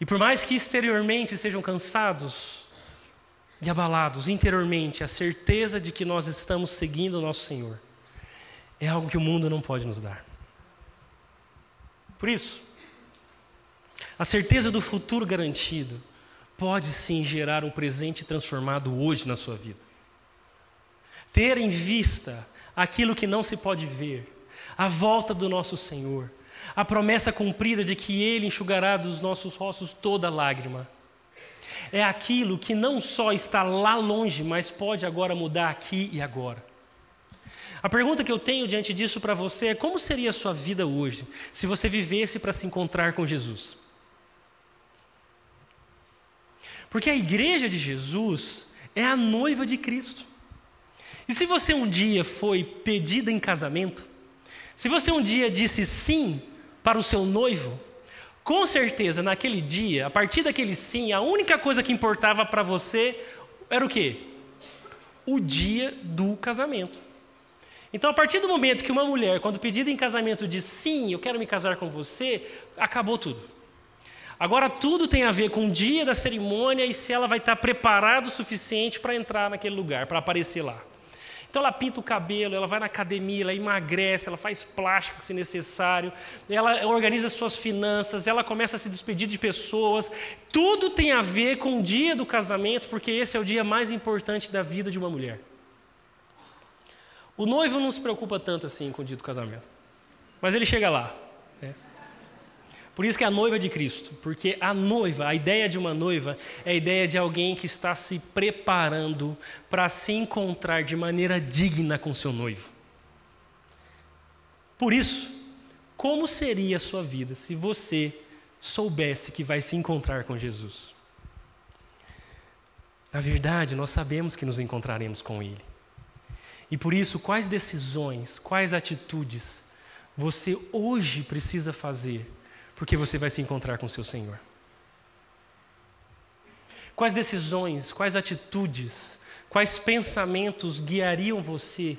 E por mais que exteriormente sejam cansados e abalados, interiormente, a certeza de que nós estamos seguindo o nosso Senhor é algo que o mundo não pode nos dar. Por isso, a certeza do futuro garantido pode sim gerar um presente transformado hoje na sua vida. Ter em vista aquilo que não se pode ver, a volta do nosso Senhor, a promessa cumprida de que Ele enxugará dos nossos rostos toda lágrima. É aquilo que não só está lá longe, mas pode agora mudar aqui e agora. A pergunta que eu tenho diante disso para você é: como seria a sua vida hoje se você vivesse para se encontrar com Jesus? Porque a igreja de Jesus é a noiva de Cristo. E se você um dia foi pedida em casamento, se você um dia disse sim para o seu noivo, com certeza naquele dia, a partir daquele sim, a única coisa que importava para você era o quê? O dia do casamento. Então, a partir do momento que uma mulher, quando pedida em casamento, diz sim, eu quero me casar com você, acabou tudo. Agora tudo tem a ver com o dia da cerimônia e se ela vai estar preparada o suficiente para entrar naquele lugar, para aparecer lá. Então ela pinta o cabelo, ela vai na academia, ela emagrece, ela faz plástica se necessário, ela organiza suas finanças, ela começa a se despedir de pessoas. Tudo tem a ver com o dia do casamento, porque esse é o dia mais importante da vida de uma mulher. O noivo não se preocupa tanto assim com o dia do casamento. Mas ele chega lá. Né? Por isso que é a noiva de Cristo. Porque a noiva, a ideia de uma noiva, é a ideia de alguém que está se preparando para se encontrar de maneira digna com seu noivo. Por isso, como seria a sua vida se você soubesse que vai se encontrar com Jesus? Na verdade, nós sabemos que nos encontraremos com Ele. E por isso, quais decisões, quais atitudes você hoje precisa fazer, porque você vai se encontrar com seu Senhor? Quais decisões, quais atitudes, quais pensamentos guiariam você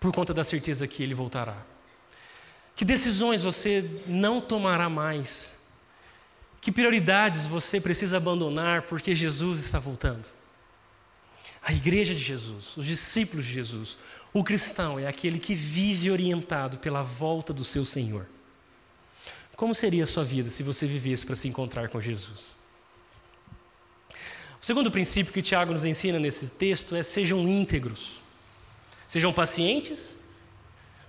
por conta da certeza que Ele voltará? Que decisões você não tomará mais? Que prioridades você precisa abandonar porque Jesus está voltando? A igreja de Jesus, os discípulos de Jesus, o cristão é aquele que vive orientado pela volta do seu Senhor. Como seria a sua vida se você vivesse para se encontrar com Jesus? O segundo princípio que Tiago nos ensina nesse texto é sejam íntegros. Sejam pacientes,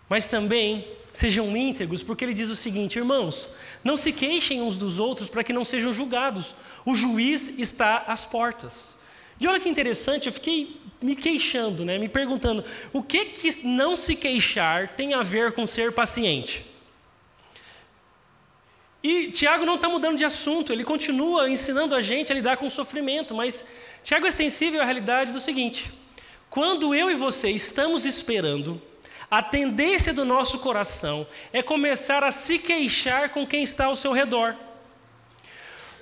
mas também sejam íntegros, porque ele diz o seguinte: irmãos, não se queixem uns dos outros para que não sejam julgados. O juiz está às portas. E olha que interessante, eu fiquei me queixando, né, me perguntando, o que que não se queixar tem a ver com ser paciente? E Tiago não está mudando de assunto, ele continua ensinando a gente a lidar com o sofrimento, mas Tiago é sensível à realidade do seguinte: quando eu e você estamos esperando, a tendência do nosso coração é começar a se queixar com quem está ao seu redor.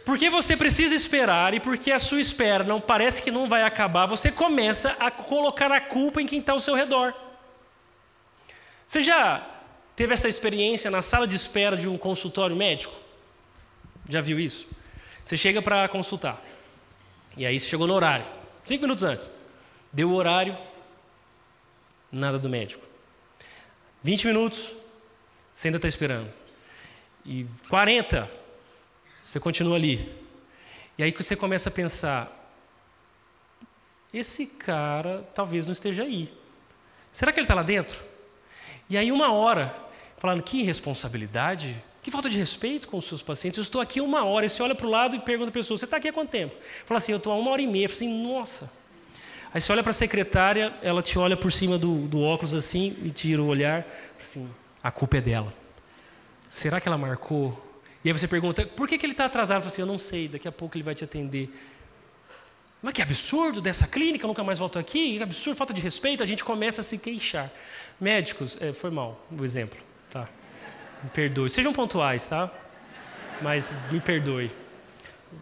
Porque você precisa esperar e porque a sua espera não parece que não vai acabar, você começa a colocar a culpa em quem está ao seu redor. Você já teve essa experiência na sala de espera de um consultório médico? Já viu isso? Você chega para consultar. E aí você chegou no horário. Cinco minutos antes. Deu o horário, nada do médico. 20 minutos, você ainda está esperando. E 40, você continua ali. E aí que você começa a pensar: esse cara talvez não esteja aí. Será que ele está lá dentro? E aí, uma hora, falando: que irresponsabilidade, que falta de respeito com os seus pacientes. Eu estou aqui uma hora. E você olha para o lado e pergunta a pessoa: você está aqui há quanto tempo? Fala assim: eu estou há uma hora e meia. Eu falo assim: nossa. Aí você olha para a secretária, ela te olha por cima do, do óculos assim e tira o olhar. Assim, a culpa é dela. Será que ela marcou? E aí você pergunta, por que, que ele está atrasado? Fala assim, eu não sei, daqui a pouco ele vai te atender. Mas que absurdo dessa clínica, nunca mais volto aqui, que absurdo, falta de respeito, a gente começa a se queixar. Médicos, é, foi mal o exemplo, tá? Me perdoe. Sejam pontuais, tá? Mas me perdoe.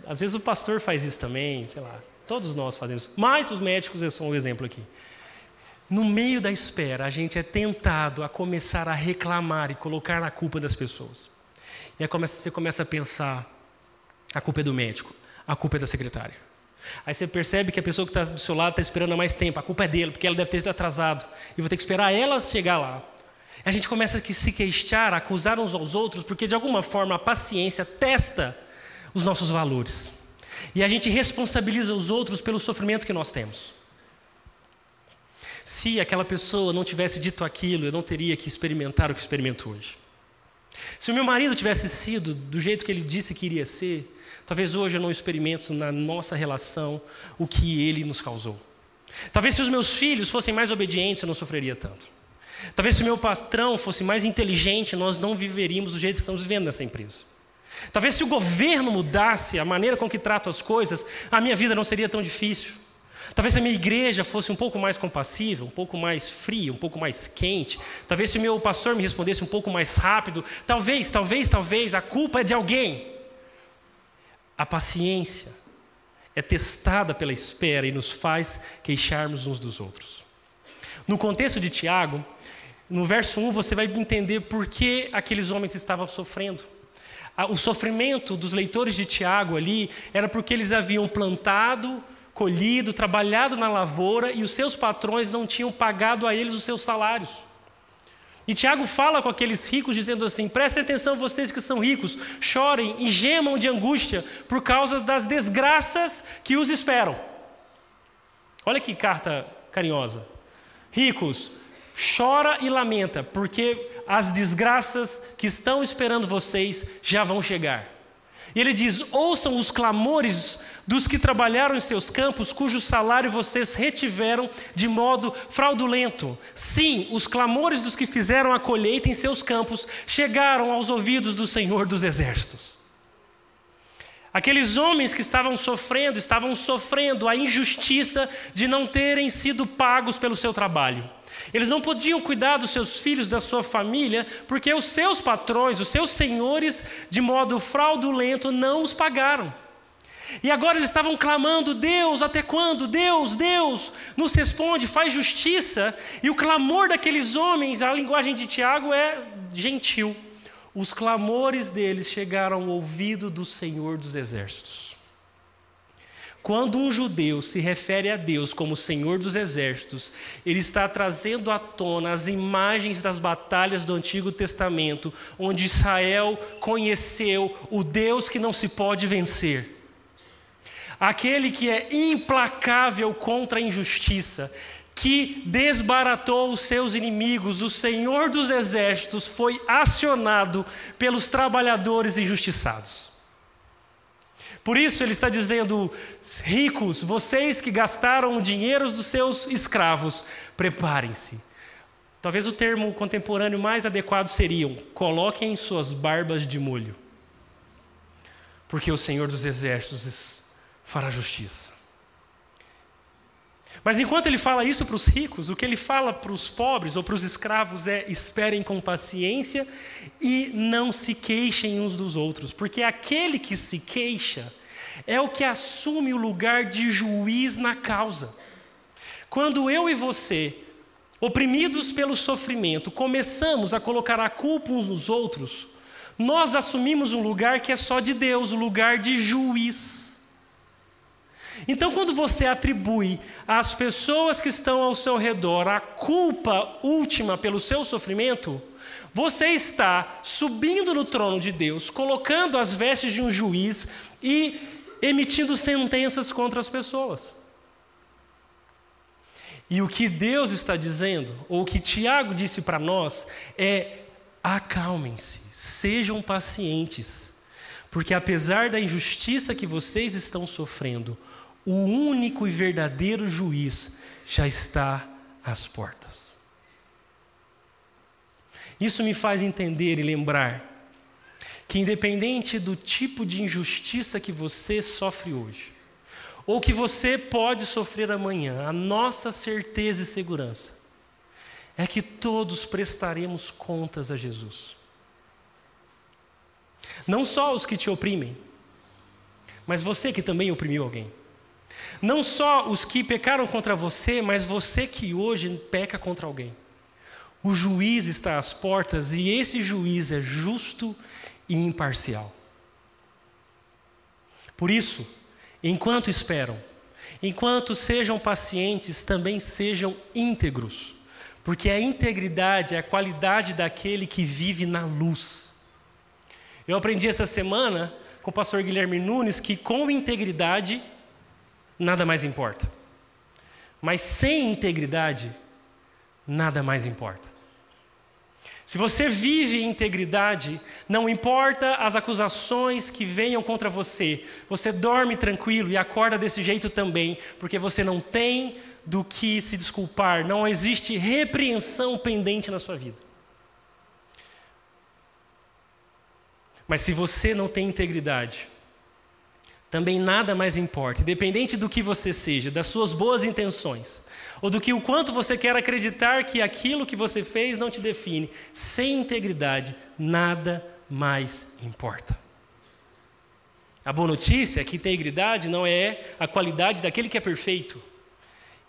Às vezes o pastor faz isso também, sei lá. Todos nós fazemos. Mas os médicos são um exemplo aqui. No meio da espera, a gente é tentado a começar a reclamar e colocar a culpa das pessoas. E aí você começa a pensar: a culpa é do médico, a culpa é da secretária. Aí você percebe que a pessoa que está do seu lado está esperando há mais tempo, a culpa é dele, porque ela deve ter atrasado. E vou ter que esperar ela chegar lá. E a gente começa a se queixar, a acusar uns aos outros, porque de alguma forma a paciência testa os nossos valores. E a gente responsabiliza os outros pelo sofrimento que nós temos. Se aquela pessoa não tivesse dito aquilo, eu não teria que experimentar o que experimento hoje. Se o meu marido tivesse sido do jeito que ele disse que iria ser, talvez hoje eu não experimento na nossa relação o que ele nos causou. Talvez se os meus filhos fossem mais obedientes, eu não sofreria tanto. Talvez se o meu patrão fosse mais inteligente, nós não viveríamos do jeito que estamos vivendo nessa empresa. Talvez se o governo mudasse a maneira com que trata as coisas, a minha vida não seria tão difícil. Talvez a minha igreja fosse um pouco mais compassiva, um pouco mais fria, um pouco mais quente. Talvez se o meu pastor me respondesse um pouco mais rápido. Talvez, talvez, talvez, a culpa é de alguém. A paciência é testada pela espera e nos faz queixarmos uns dos outros. No contexto de Tiago, no verso 1 você vai entender por que aqueles homens estavam sofrendo. O sofrimento dos leitores de Tiago ali era porque eles haviam plantado, colhido, trabalhado na lavoura e os seus patrões não tinham pagado a eles os seus salários. E Tiago fala com aqueles ricos, dizendo assim: prestem atenção, vocês que são ricos, chorem e gemam de angústia por causa das desgraças que os esperam. Olha que carta carinhosa. Ricos, chora e lamenta, porque as desgraças que estão esperando vocês já vão chegar. E ele diz: ouçam os clamores dos que trabalharam em seus campos, cujo salário vocês retiveram de modo fraudulento. Sim, os clamores dos que fizeram a colheita em seus campos chegaram aos ouvidos do Senhor dos Exércitos. Aqueles homens que estavam sofrendo, estavam sofrendo a injustiça de não terem sido pagos pelo seu trabalho. Eles não podiam cuidar dos seus filhos, da sua família, porque os seus patrões, os seus senhores, de modo fraudulento, não os pagaram. E agora eles estavam clamando: Deus, até quando? Deus, Deus, nos responde, faz justiça. E o clamor daqueles homens, a linguagem de Tiago é gentil. Os clamores deles chegaram ao ouvido do Senhor dos Exércitos. Quando um judeu se refere a Deus como Senhor dos Exércitos, ele está trazendo à tona as imagens das batalhas do Antigo Testamento, onde Israel conheceu o Deus que não se pode vencer aquele que é implacável contra a injustiça, que desbaratou os seus inimigos, o Senhor dos exércitos foi acionado pelos trabalhadores injustiçados. Por isso ele está dizendo: ricos, vocês que gastaram o dinheiro dos seus escravos, preparem-se. Talvez o termo contemporâneo mais adequado seria: coloquem suas barbas de molho, porque o Senhor dos exércitos fará justiça. Mas enquanto ele fala isso para os ricos, o que ele fala para os pobres ou para os escravos é: esperem com paciência e não se queixem uns dos outros, porque aquele que se queixa é o que assume o lugar de juiz na causa. Quando eu e você, oprimidos pelo sofrimento, começamos a colocar a culpa uns nos outros, nós assumimos um lugar que é só de Deus, o lugar de juiz. Então, quando você atribui às pessoas que estão ao seu redor a culpa última pelo seu sofrimento, você está subindo no trono de Deus, colocando as vestes de um juiz e emitindo sentenças contra as pessoas. E o que Deus está dizendo, ou o que Tiago disse para nós, é: acalmem-se, sejam pacientes, porque apesar da injustiça que vocês estão sofrendo, o único e verdadeiro juiz já está às portas. Isso me faz entender e lembrar que, independente do tipo de injustiça que você sofre hoje, ou que você pode sofrer amanhã, a nossa certeza e segurança é que todos prestaremos contas a Jesus. Não só os que te oprimem, mas você que também oprimiu alguém. Não só os que pecaram contra você, mas você que hoje peca contra alguém. O juiz está às portas e esse juiz é justo e imparcial. Por isso, enquanto esperam, enquanto sejam pacientes, também sejam íntegros, porque a integridade é a qualidade daquele que vive na luz. Eu aprendi essa semana com o pastor Guilherme Nunes que com integridade nada mais importa. Mas sem integridade, nada mais importa. Se você vive em integridade, não importa as acusações que venham contra você, você dorme tranquilo e acorda desse jeito também, porque você não tem do que se desculpar, não existe repreensão pendente na sua vida. Mas se você não tem integridade, também nada mais importa, independente do que você seja, das suas boas intenções, ou do que o quanto você quer acreditar que aquilo que você fez não te define, sem integridade, nada mais importa. A boa notícia é que integridade não é a qualidade daquele que é perfeito.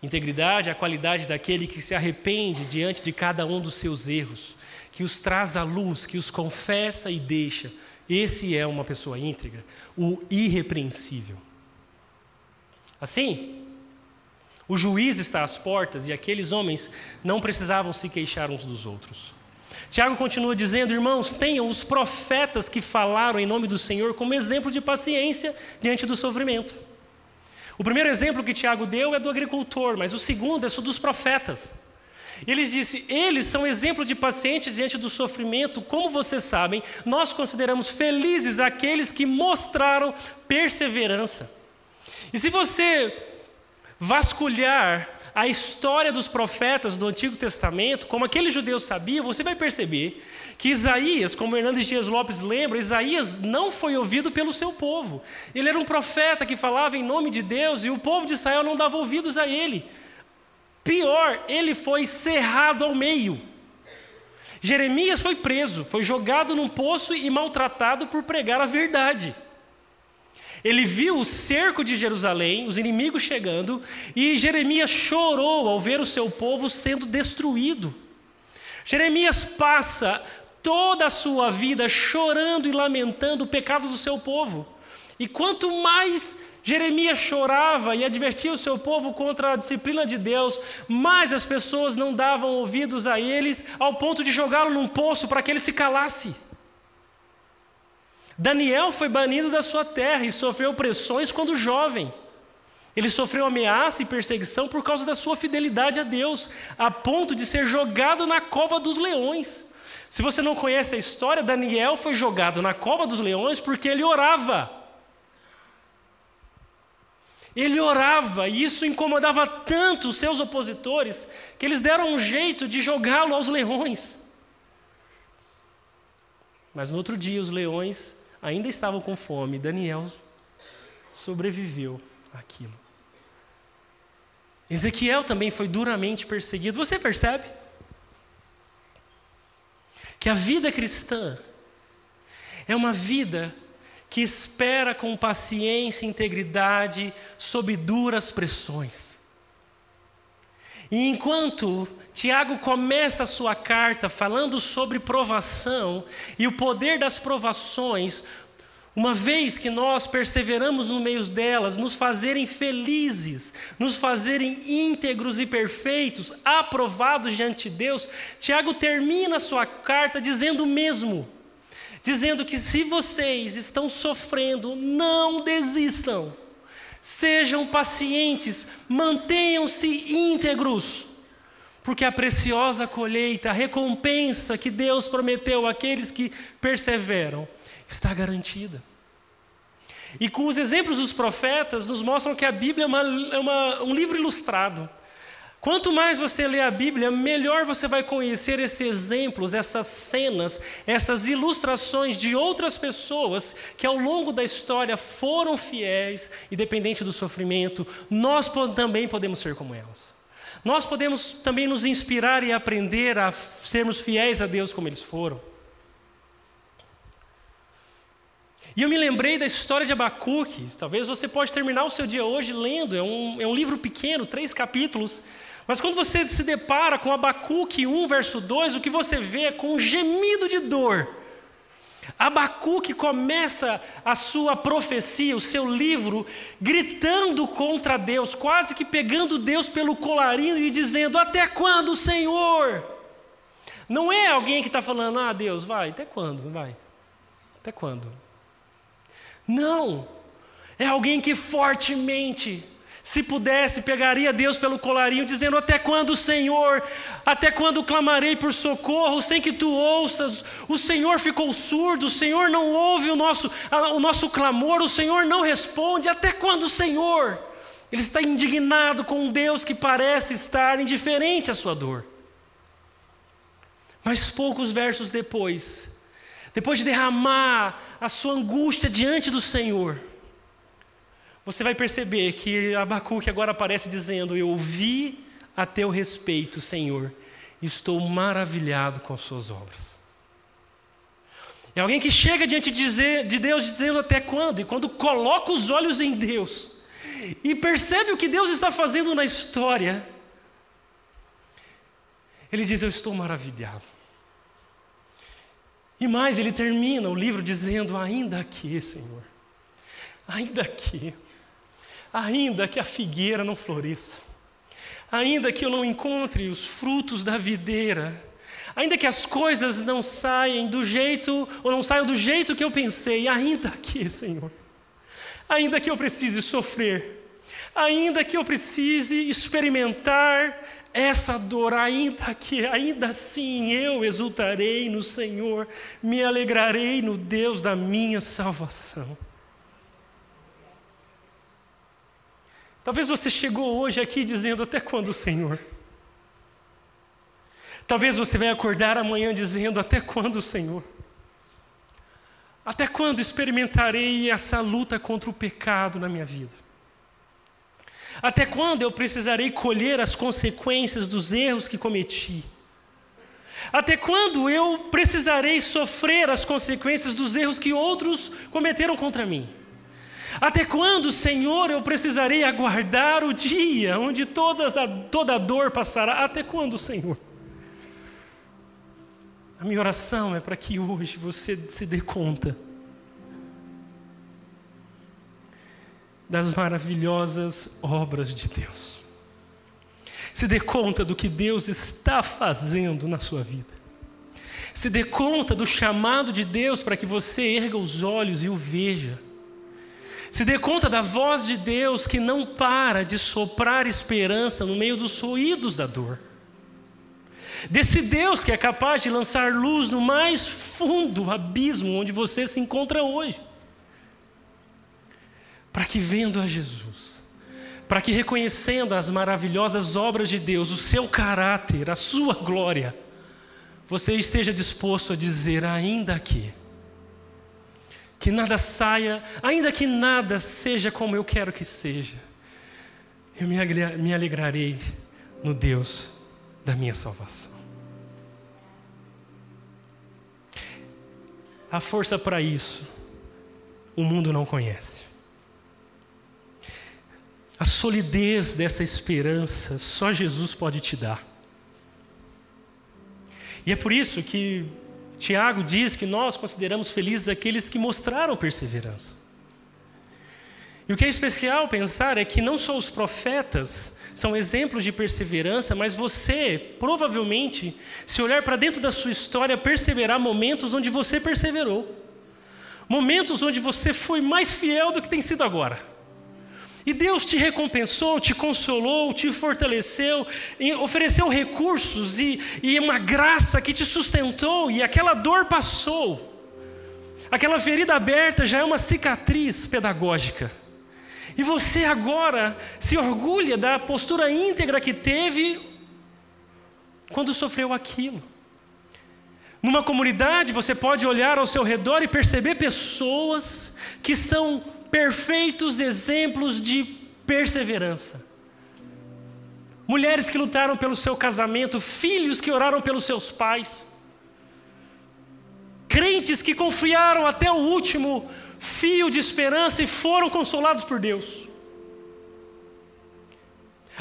Integridade é a qualidade daquele que se arrepende diante de cada um dos seus erros, que os traz à luz, que os confessa e deixa, esse é uma pessoa íntegra, o irrepreensível. Assim, o juiz está às portas e aqueles homens não precisavam se queixar uns dos outros. Tiago continua dizendo: Irmãos, tenham os profetas que falaram em nome do Senhor como exemplo de paciência diante do sofrimento. O primeiro exemplo que Tiago deu é do agricultor, mas o segundo é dos profetas. Ele disse: Eles são exemplo de pacientes diante do sofrimento. Como vocês sabem, nós consideramos felizes aqueles que mostraram perseverança. E se você vasculhar a história dos profetas do Antigo Testamento, como aqueles judeus sabiam, você vai perceber que Isaías, como Hernandes Dias Lopes lembra, Isaías não foi ouvido pelo seu povo. Ele era um profeta que falava em nome de Deus e o povo de Israel não dava ouvidos a ele. Pior, ele foi cerrado ao meio. Jeremias foi preso, foi jogado num poço e maltratado por pregar a verdade. Ele viu o cerco de Jerusalém, os inimigos chegando, e Jeremias chorou ao ver o seu povo sendo destruído. Jeremias passa toda a sua vida chorando e lamentando o pecado do seu povo. E quanto mais Jeremias chorava e advertia o seu povo contra a disciplina de Deus, mas as pessoas não davam ouvidos a eles, ao ponto de jogá-lo num poço para que ele se calasse. Daniel foi banido da sua terra e sofreu pressões quando jovem. Ele sofreu ameaça e perseguição por causa da sua fidelidade a Deus, a ponto de ser jogado na cova dos leões. Se você não conhece a história, Daniel foi jogado na cova dos leões porque ele orava. Ele orava e isso incomodava tanto os seus opositores que eles deram um jeito de jogá-lo aos leões. Mas no outro dia os leões ainda estavam com fome. Daniel sobreviveu àquilo. Ezequiel também foi duramente perseguido. Você percebe? Que a vida cristã é uma vida que espera com paciência e integridade sob duras pressões. E enquanto Tiago começa a sua carta falando sobre provação e o poder das provações, uma vez que nós perseveramos no meio delas, nos fazerem felizes, nos fazerem íntegros e perfeitos, aprovados diante de Deus, Tiago termina a sua carta dizendo o mesmo, dizendo que se vocês estão sofrendo, não desistam, sejam pacientes, mantenham-se íntegros porque a preciosa colheita, a recompensa que Deus prometeu àqueles que perseveram, está garantida. E com os exemplos dos profetas, nos mostram que a Bíblia é, uma, é uma, um livro ilustrado. Quanto mais você lê a Bíblia, melhor você vai conhecer esses exemplos, essas cenas, essas ilustrações de outras pessoas que ao longo da história foram fiéis, independente do sofrimento. Nós também podemos ser como elas. Nós podemos também nos inspirar e aprender a sermos fiéis a Deus como eles foram. E eu me lembrei da história de Abacuque. Talvez você pode terminar o seu dia hoje lendo. É um, é um livro pequeno, três capítulos. Mas quando você se depara com Abacuque 1, verso 2, o que você vê é com um gemido de dor Abacuque começa a sua profecia, o seu livro, gritando contra Deus, quase que pegando Deus pelo colarinho e dizendo: Até quando, Senhor? Não é alguém que está falando, ah, Deus, vai, até quando? Vai. Até quando? Não. É alguém que fortemente se pudesse, pegaria Deus pelo colarinho, dizendo: Até quando, Senhor? Até quando clamarei por socorro sem que tu ouças? O Senhor ficou surdo, o Senhor não ouve o nosso, o nosso clamor, o Senhor não responde. Até quando, Senhor? Ele está indignado com um Deus que parece estar indiferente à sua dor. Mas poucos versos depois, depois de derramar a sua angústia diante do Senhor, você vai perceber que Abacuque agora aparece dizendo: Eu ouvi a teu respeito, Senhor, estou maravilhado com as suas obras. É alguém que chega diante de Deus dizendo até quando, e quando coloca os olhos em Deus e percebe o que Deus está fazendo na história, ele diz: Eu estou maravilhado. E mais, ele termina o livro dizendo: Ainda aqui, Senhor, ainda aqui ainda que a figueira não floresça, ainda que eu não encontre os frutos da videira, ainda que as coisas não saiam do jeito ou não saiam do jeito que eu pensei, ainda que, Senhor, ainda que eu precise sofrer, ainda que eu precise experimentar essa dor, ainda que, ainda assim eu exultarei no Senhor, me alegrarei no Deus da minha salvação. Talvez você chegou hoje aqui dizendo: Até quando, Senhor? Talvez você vai acordar amanhã dizendo: Até quando, Senhor? Até quando experimentarei essa luta contra o pecado na minha vida? Até quando eu precisarei colher as consequências dos erros que cometi? Até quando eu precisarei sofrer as consequências dos erros que outros cometeram contra mim? Até quando, Senhor, eu precisarei aguardar o dia onde todas a, toda a dor passará? Até quando, Senhor? A minha oração é para que hoje você se dê conta das maravilhosas obras de Deus. Se dê conta do que Deus está fazendo na sua vida. Se dê conta do chamado de Deus para que você erga os olhos e o veja. Se dê conta da voz de Deus que não para de soprar esperança no meio dos ruídos da dor. Desse Deus que é capaz de lançar luz no mais fundo abismo onde você se encontra hoje. Para que vendo a Jesus, para que reconhecendo as maravilhosas obras de Deus, o seu caráter, a sua glória, você esteja disposto a dizer ainda aqui que nada saia, ainda que nada seja como eu quero que seja, eu me alegrarei no Deus da minha salvação. A força para isso, o mundo não conhece. a solidez dessa esperança só Jesus pode te dar. E é por isso que Tiago diz que nós consideramos felizes aqueles que mostraram perseverança. E o que é especial pensar é que não só os profetas são exemplos de perseverança, mas você, provavelmente, se olhar para dentro da sua história, perceberá momentos onde você perseverou. Momentos onde você foi mais fiel do que tem sido agora. E Deus te recompensou, te consolou, te fortaleceu, ofereceu recursos e, e uma graça que te sustentou, e aquela dor passou. Aquela ferida aberta já é uma cicatriz pedagógica. E você agora se orgulha da postura íntegra que teve quando sofreu aquilo. Numa comunidade, você pode olhar ao seu redor e perceber pessoas que são perfeitos exemplos de perseverança. Mulheres que lutaram pelo seu casamento, filhos que oraram pelos seus pais, crentes que confiaram até o último fio de esperança e foram consolados por Deus.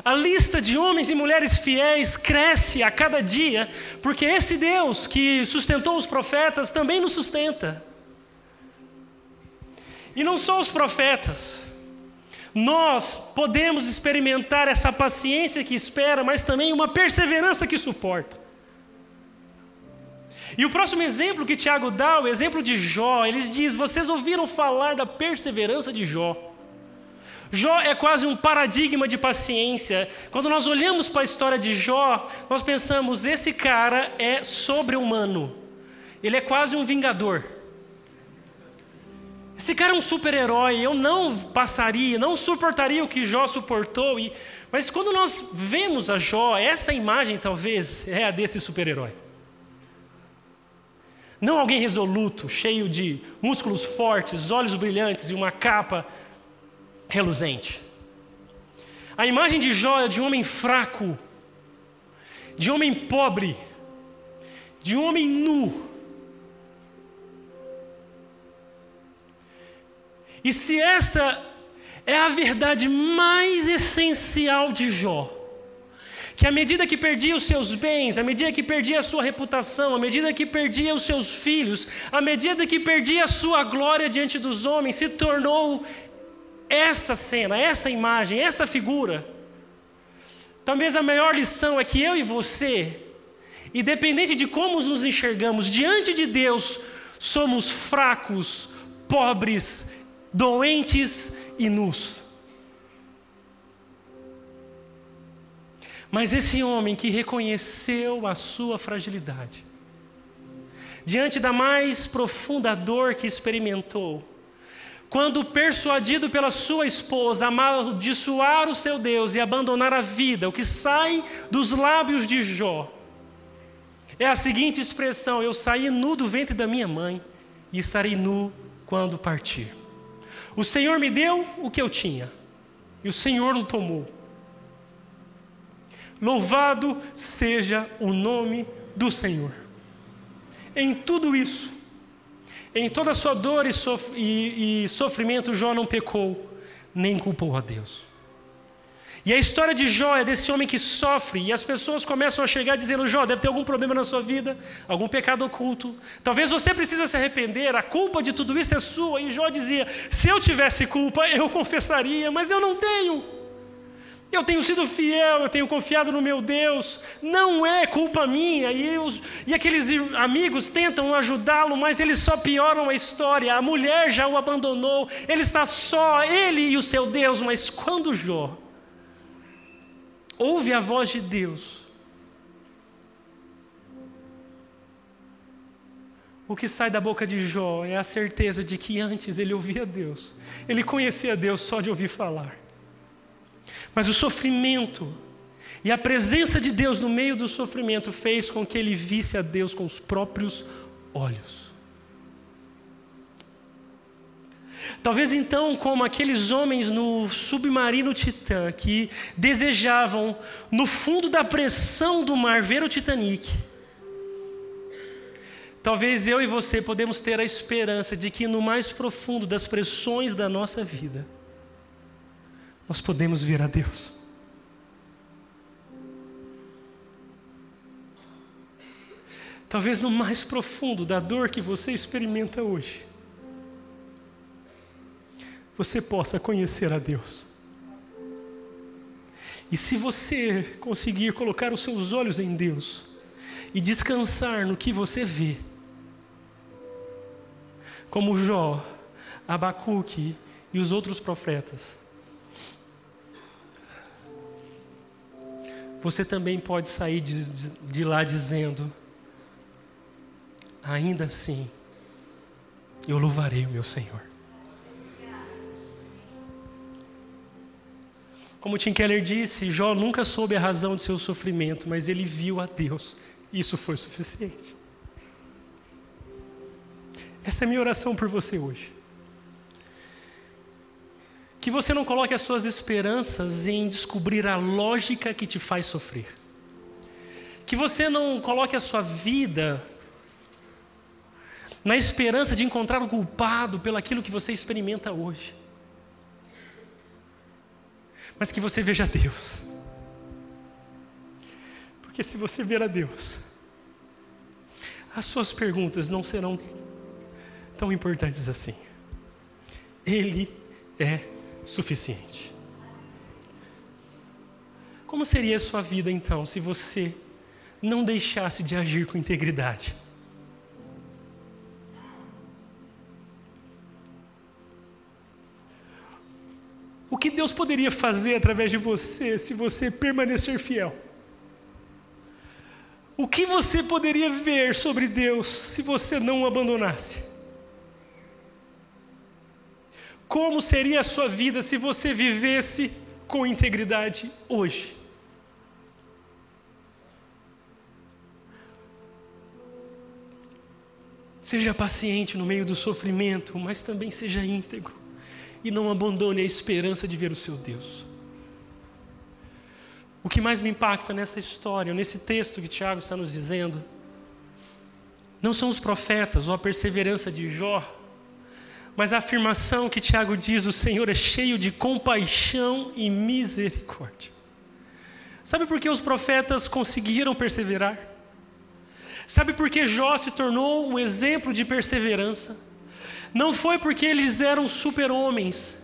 A lista de homens e mulheres fiéis cresce a cada dia, porque esse Deus que sustentou os profetas também nos sustenta. E não só os profetas. Nós podemos experimentar essa paciência que espera, mas também uma perseverança que suporta. E o próximo exemplo que Tiago dá, o exemplo de Jó, ele diz: Vocês ouviram falar da perseverança de Jó? Jó é quase um paradigma de paciência. Quando nós olhamos para a história de Jó, nós pensamos: esse cara é sobre-humano, ele é quase um vingador. Esse cara é um super-herói, eu não passaria, não suportaria o que Jó suportou. E... Mas quando nós vemos a Jó, essa imagem talvez é a desse super-herói. Não alguém resoluto, cheio de músculos fortes, olhos brilhantes e uma capa reluzente. A imagem de Jó é de um homem fraco, de um homem pobre, de um homem nu E se essa é a verdade mais essencial de Jó, que à medida que perdia os seus bens, à medida que perdia a sua reputação, à medida que perdia os seus filhos, à medida que perdia a sua glória diante dos homens, se tornou essa cena, essa imagem, essa figura. Talvez a maior lição é que eu e você, independente de como nos enxergamos diante de Deus, somos fracos, pobres, doentes e nus. Mas esse homem que reconheceu a sua fragilidade, diante da mais profunda dor que experimentou, quando persuadido pela sua esposa a amaldiçoar o seu Deus e abandonar a vida, o que sai dos lábios de Jó, é a seguinte expressão: Eu saí nu do ventre da minha mãe e estarei nu quando partir. O Senhor me deu o que eu tinha, e o Senhor o tomou. Louvado seja o nome do Senhor. Em tudo isso, em toda a sua dor e, sof sofrimento, Jó não pecou, nem culpou a Deus. E a história de Jó é desse homem que sofre, e as pessoas começam a chegar dizendo: Jó, deve ter algum problema na sua vida, algum pecado oculto. Talvez você precisa se arrepender, a culpa de tudo isso é sua. E Jó dizia: Se eu tivesse culpa, eu confessaria, mas eu não tenho. Eu tenho sido fiel, eu tenho confiado no meu Deus, não é culpa minha. E, os, e aqueles amigos tentam ajudá-lo, mas eles só pioram a história. A mulher já o abandonou, ele está só, ele e o seu Deus. Mas quando Jó ouve a voz de Deus, o que sai da boca de Jó é a certeza de que antes ele ouvia Deus, ele conhecia Deus só de ouvir falar. Mas o sofrimento e a presença de Deus no meio do sofrimento fez com que ele visse a Deus com os próprios olhos. Talvez então, como aqueles homens no submarino Titã que desejavam, no fundo da pressão do mar, ver o Titanic. Talvez eu e você podemos ter a esperança de que no mais profundo das pressões da nossa vida, nós podemos ver a Deus. Talvez no mais profundo da dor que você experimenta hoje, você possa conhecer a Deus. E se você conseguir colocar os seus olhos em Deus e descansar no que você vê, como Jó, Abacuque e os outros profetas, você também pode sair de, de lá dizendo: ainda assim, eu louvarei o meu Senhor. Como Tim Keller disse, Jó nunca soube a razão de seu sofrimento, mas ele viu a Deus. Isso foi suficiente. Essa é a minha oração por você hoje. Que você não coloque as suas esperanças em descobrir a lógica que te faz sofrer. Que você não coloque a sua vida na esperança de encontrar o culpado pelo aquilo que você experimenta hoje mas que você veja Deus. Porque se você ver a Deus, as suas perguntas não serão tão importantes assim. Ele é suficiente. Como seria a sua vida então se você não deixasse de agir com integridade? O que Deus poderia fazer através de você se você permanecer fiel? O que você poderia ver sobre Deus se você não o abandonasse? Como seria a sua vida se você vivesse com integridade hoje? Seja paciente no meio do sofrimento, mas também seja íntegro e não abandone a esperança de ver o seu Deus. O que mais me impacta nessa história, nesse texto que Tiago está nos dizendo, não são os profetas ou a perseverança de Jó, mas a afirmação que Tiago diz: o Senhor é cheio de compaixão e misericórdia. Sabe por que os profetas conseguiram perseverar? Sabe por que Jó se tornou um exemplo de perseverança? Não foi porque eles eram super-homens,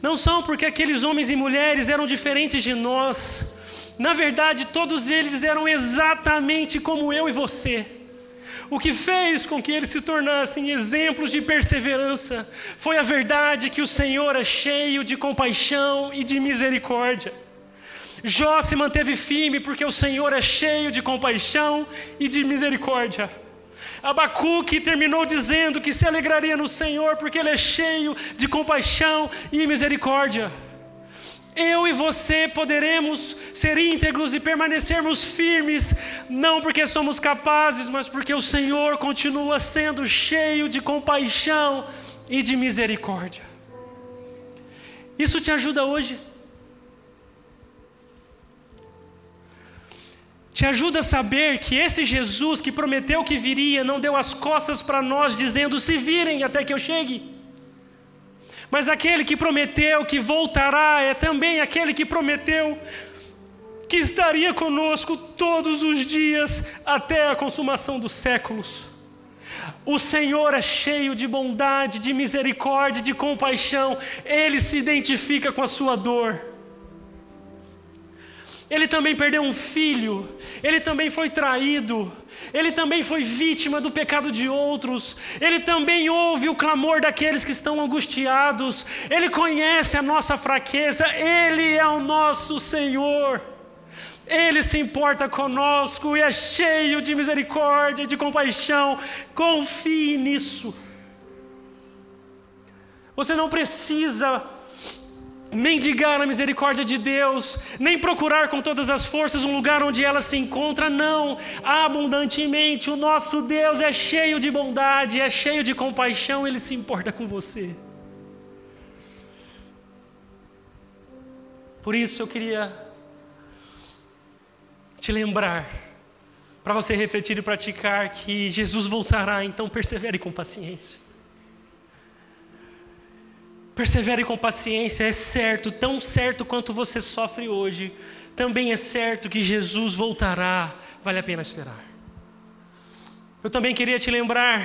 não são porque aqueles homens e mulheres eram diferentes de nós. Na verdade, todos eles eram exatamente como eu e você. O que fez com que eles se tornassem exemplos de perseverança foi a verdade que o Senhor é cheio de compaixão e de misericórdia. Jó se manteve firme porque o Senhor é cheio de compaixão e de misericórdia. Abacuque terminou dizendo que se alegraria no Senhor porque Ele é cheio de compaixão e misericórdia. Eu e você poderemos ser íntegros e permanecermos firmes, não porque somos capazes, mas porque o Senhor continua sendo cheio de compaixão e de misericórdia. Isso te ajuda hoje? Te ajuda a saber que esse Jesus que prometeu que viria não deu as costas para nós, dizendo: se virem até que eu chegue. Mas aquele que prometeu que voltará é também aquele que prometeu que estaria conosco todos os dias até a consumação dos séculos. O Senhor é cheio de bondade, de misericórdia, de compaixão, ele se identifica com a sua dor. Ele também perdeu um filho, ele também foi traído, ele também foi vítima do pecado de outros, ele também ouve o clamor daqueles que estão angustiados, ele conhece a nossa fraqueza, ele é o nosso Senhor. Ele se importa conosco e é cheio de misericórdia, de compaixão. Confie nisso. Você não precisa mendigar a misericórdia de Deus, nem procurar com todas as forças um lugar onde ela se encontra, não, abundantemente. O nosso Deus é cheio de bondade, é cheio de compaixão, ele se importa com você. Por isso eu queria te lembrar, para você refletir e praticar, que Jesus voltará, então persevere com paciência. Persevere com paciência, é certo, tão certo quanto você sofre hoje, também é certo que Jesus voltará, vale a pena esperar. Eu também queria te lembrar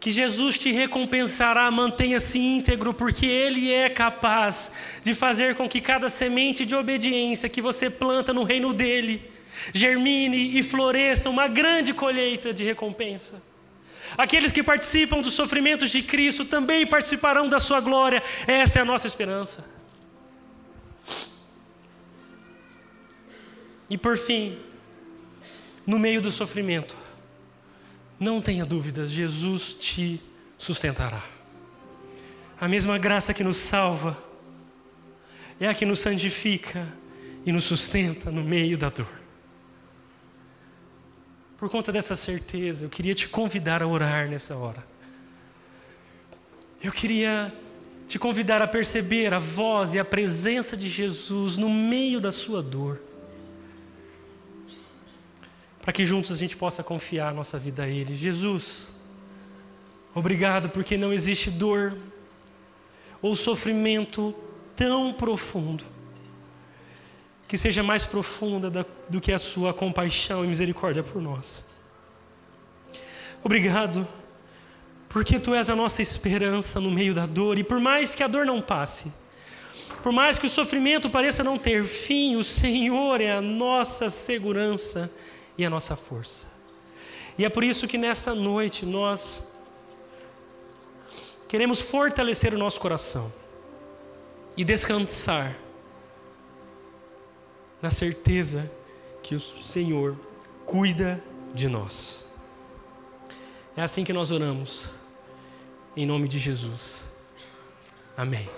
que Jesus te recompensará, mantenha-se íntegro, porque Ele é capaz de fazer com que cada semente de obediência que você planta no reino dEle germine e floresça uma grande colheita de recompensa. Aqueles que participam dos sofrimentos de Cristo também participarão da sua glória. Essa é a nossa esperança. E por fim, no meio do sofrimento, não tenha dúvidas, Jesus te sustentará. A mesma graça que nos salva é a que nos santifica e nos sustenta no meio da dor. Por conta dessa certeza, eu queria te convidar a orar nessa hora. Eu queria te convidar a perceber a voz e a presença de Jesus no meio da sua dor. Para que juntos a gente possa confiar a nossa vida a Ele. Jesus, obrigado porque não existe dor ou sofrimento tão profundo que seja mais profunda do que a sua compaixão e misericórdia por nós. Obrigado, porque tu és a nossa esperança no meio da dor, e por mais que a dor não passe, por mais que o sofrimento pareça não ter fim, o Senhor é a nossa segurança e a nossa força. E é por isso que nessa noite nós queremos fortalecer o nosso coração e descansar na certeza que o Senhor cuida de nós. É assim que nós oramos, em nome de Jesus. Amém.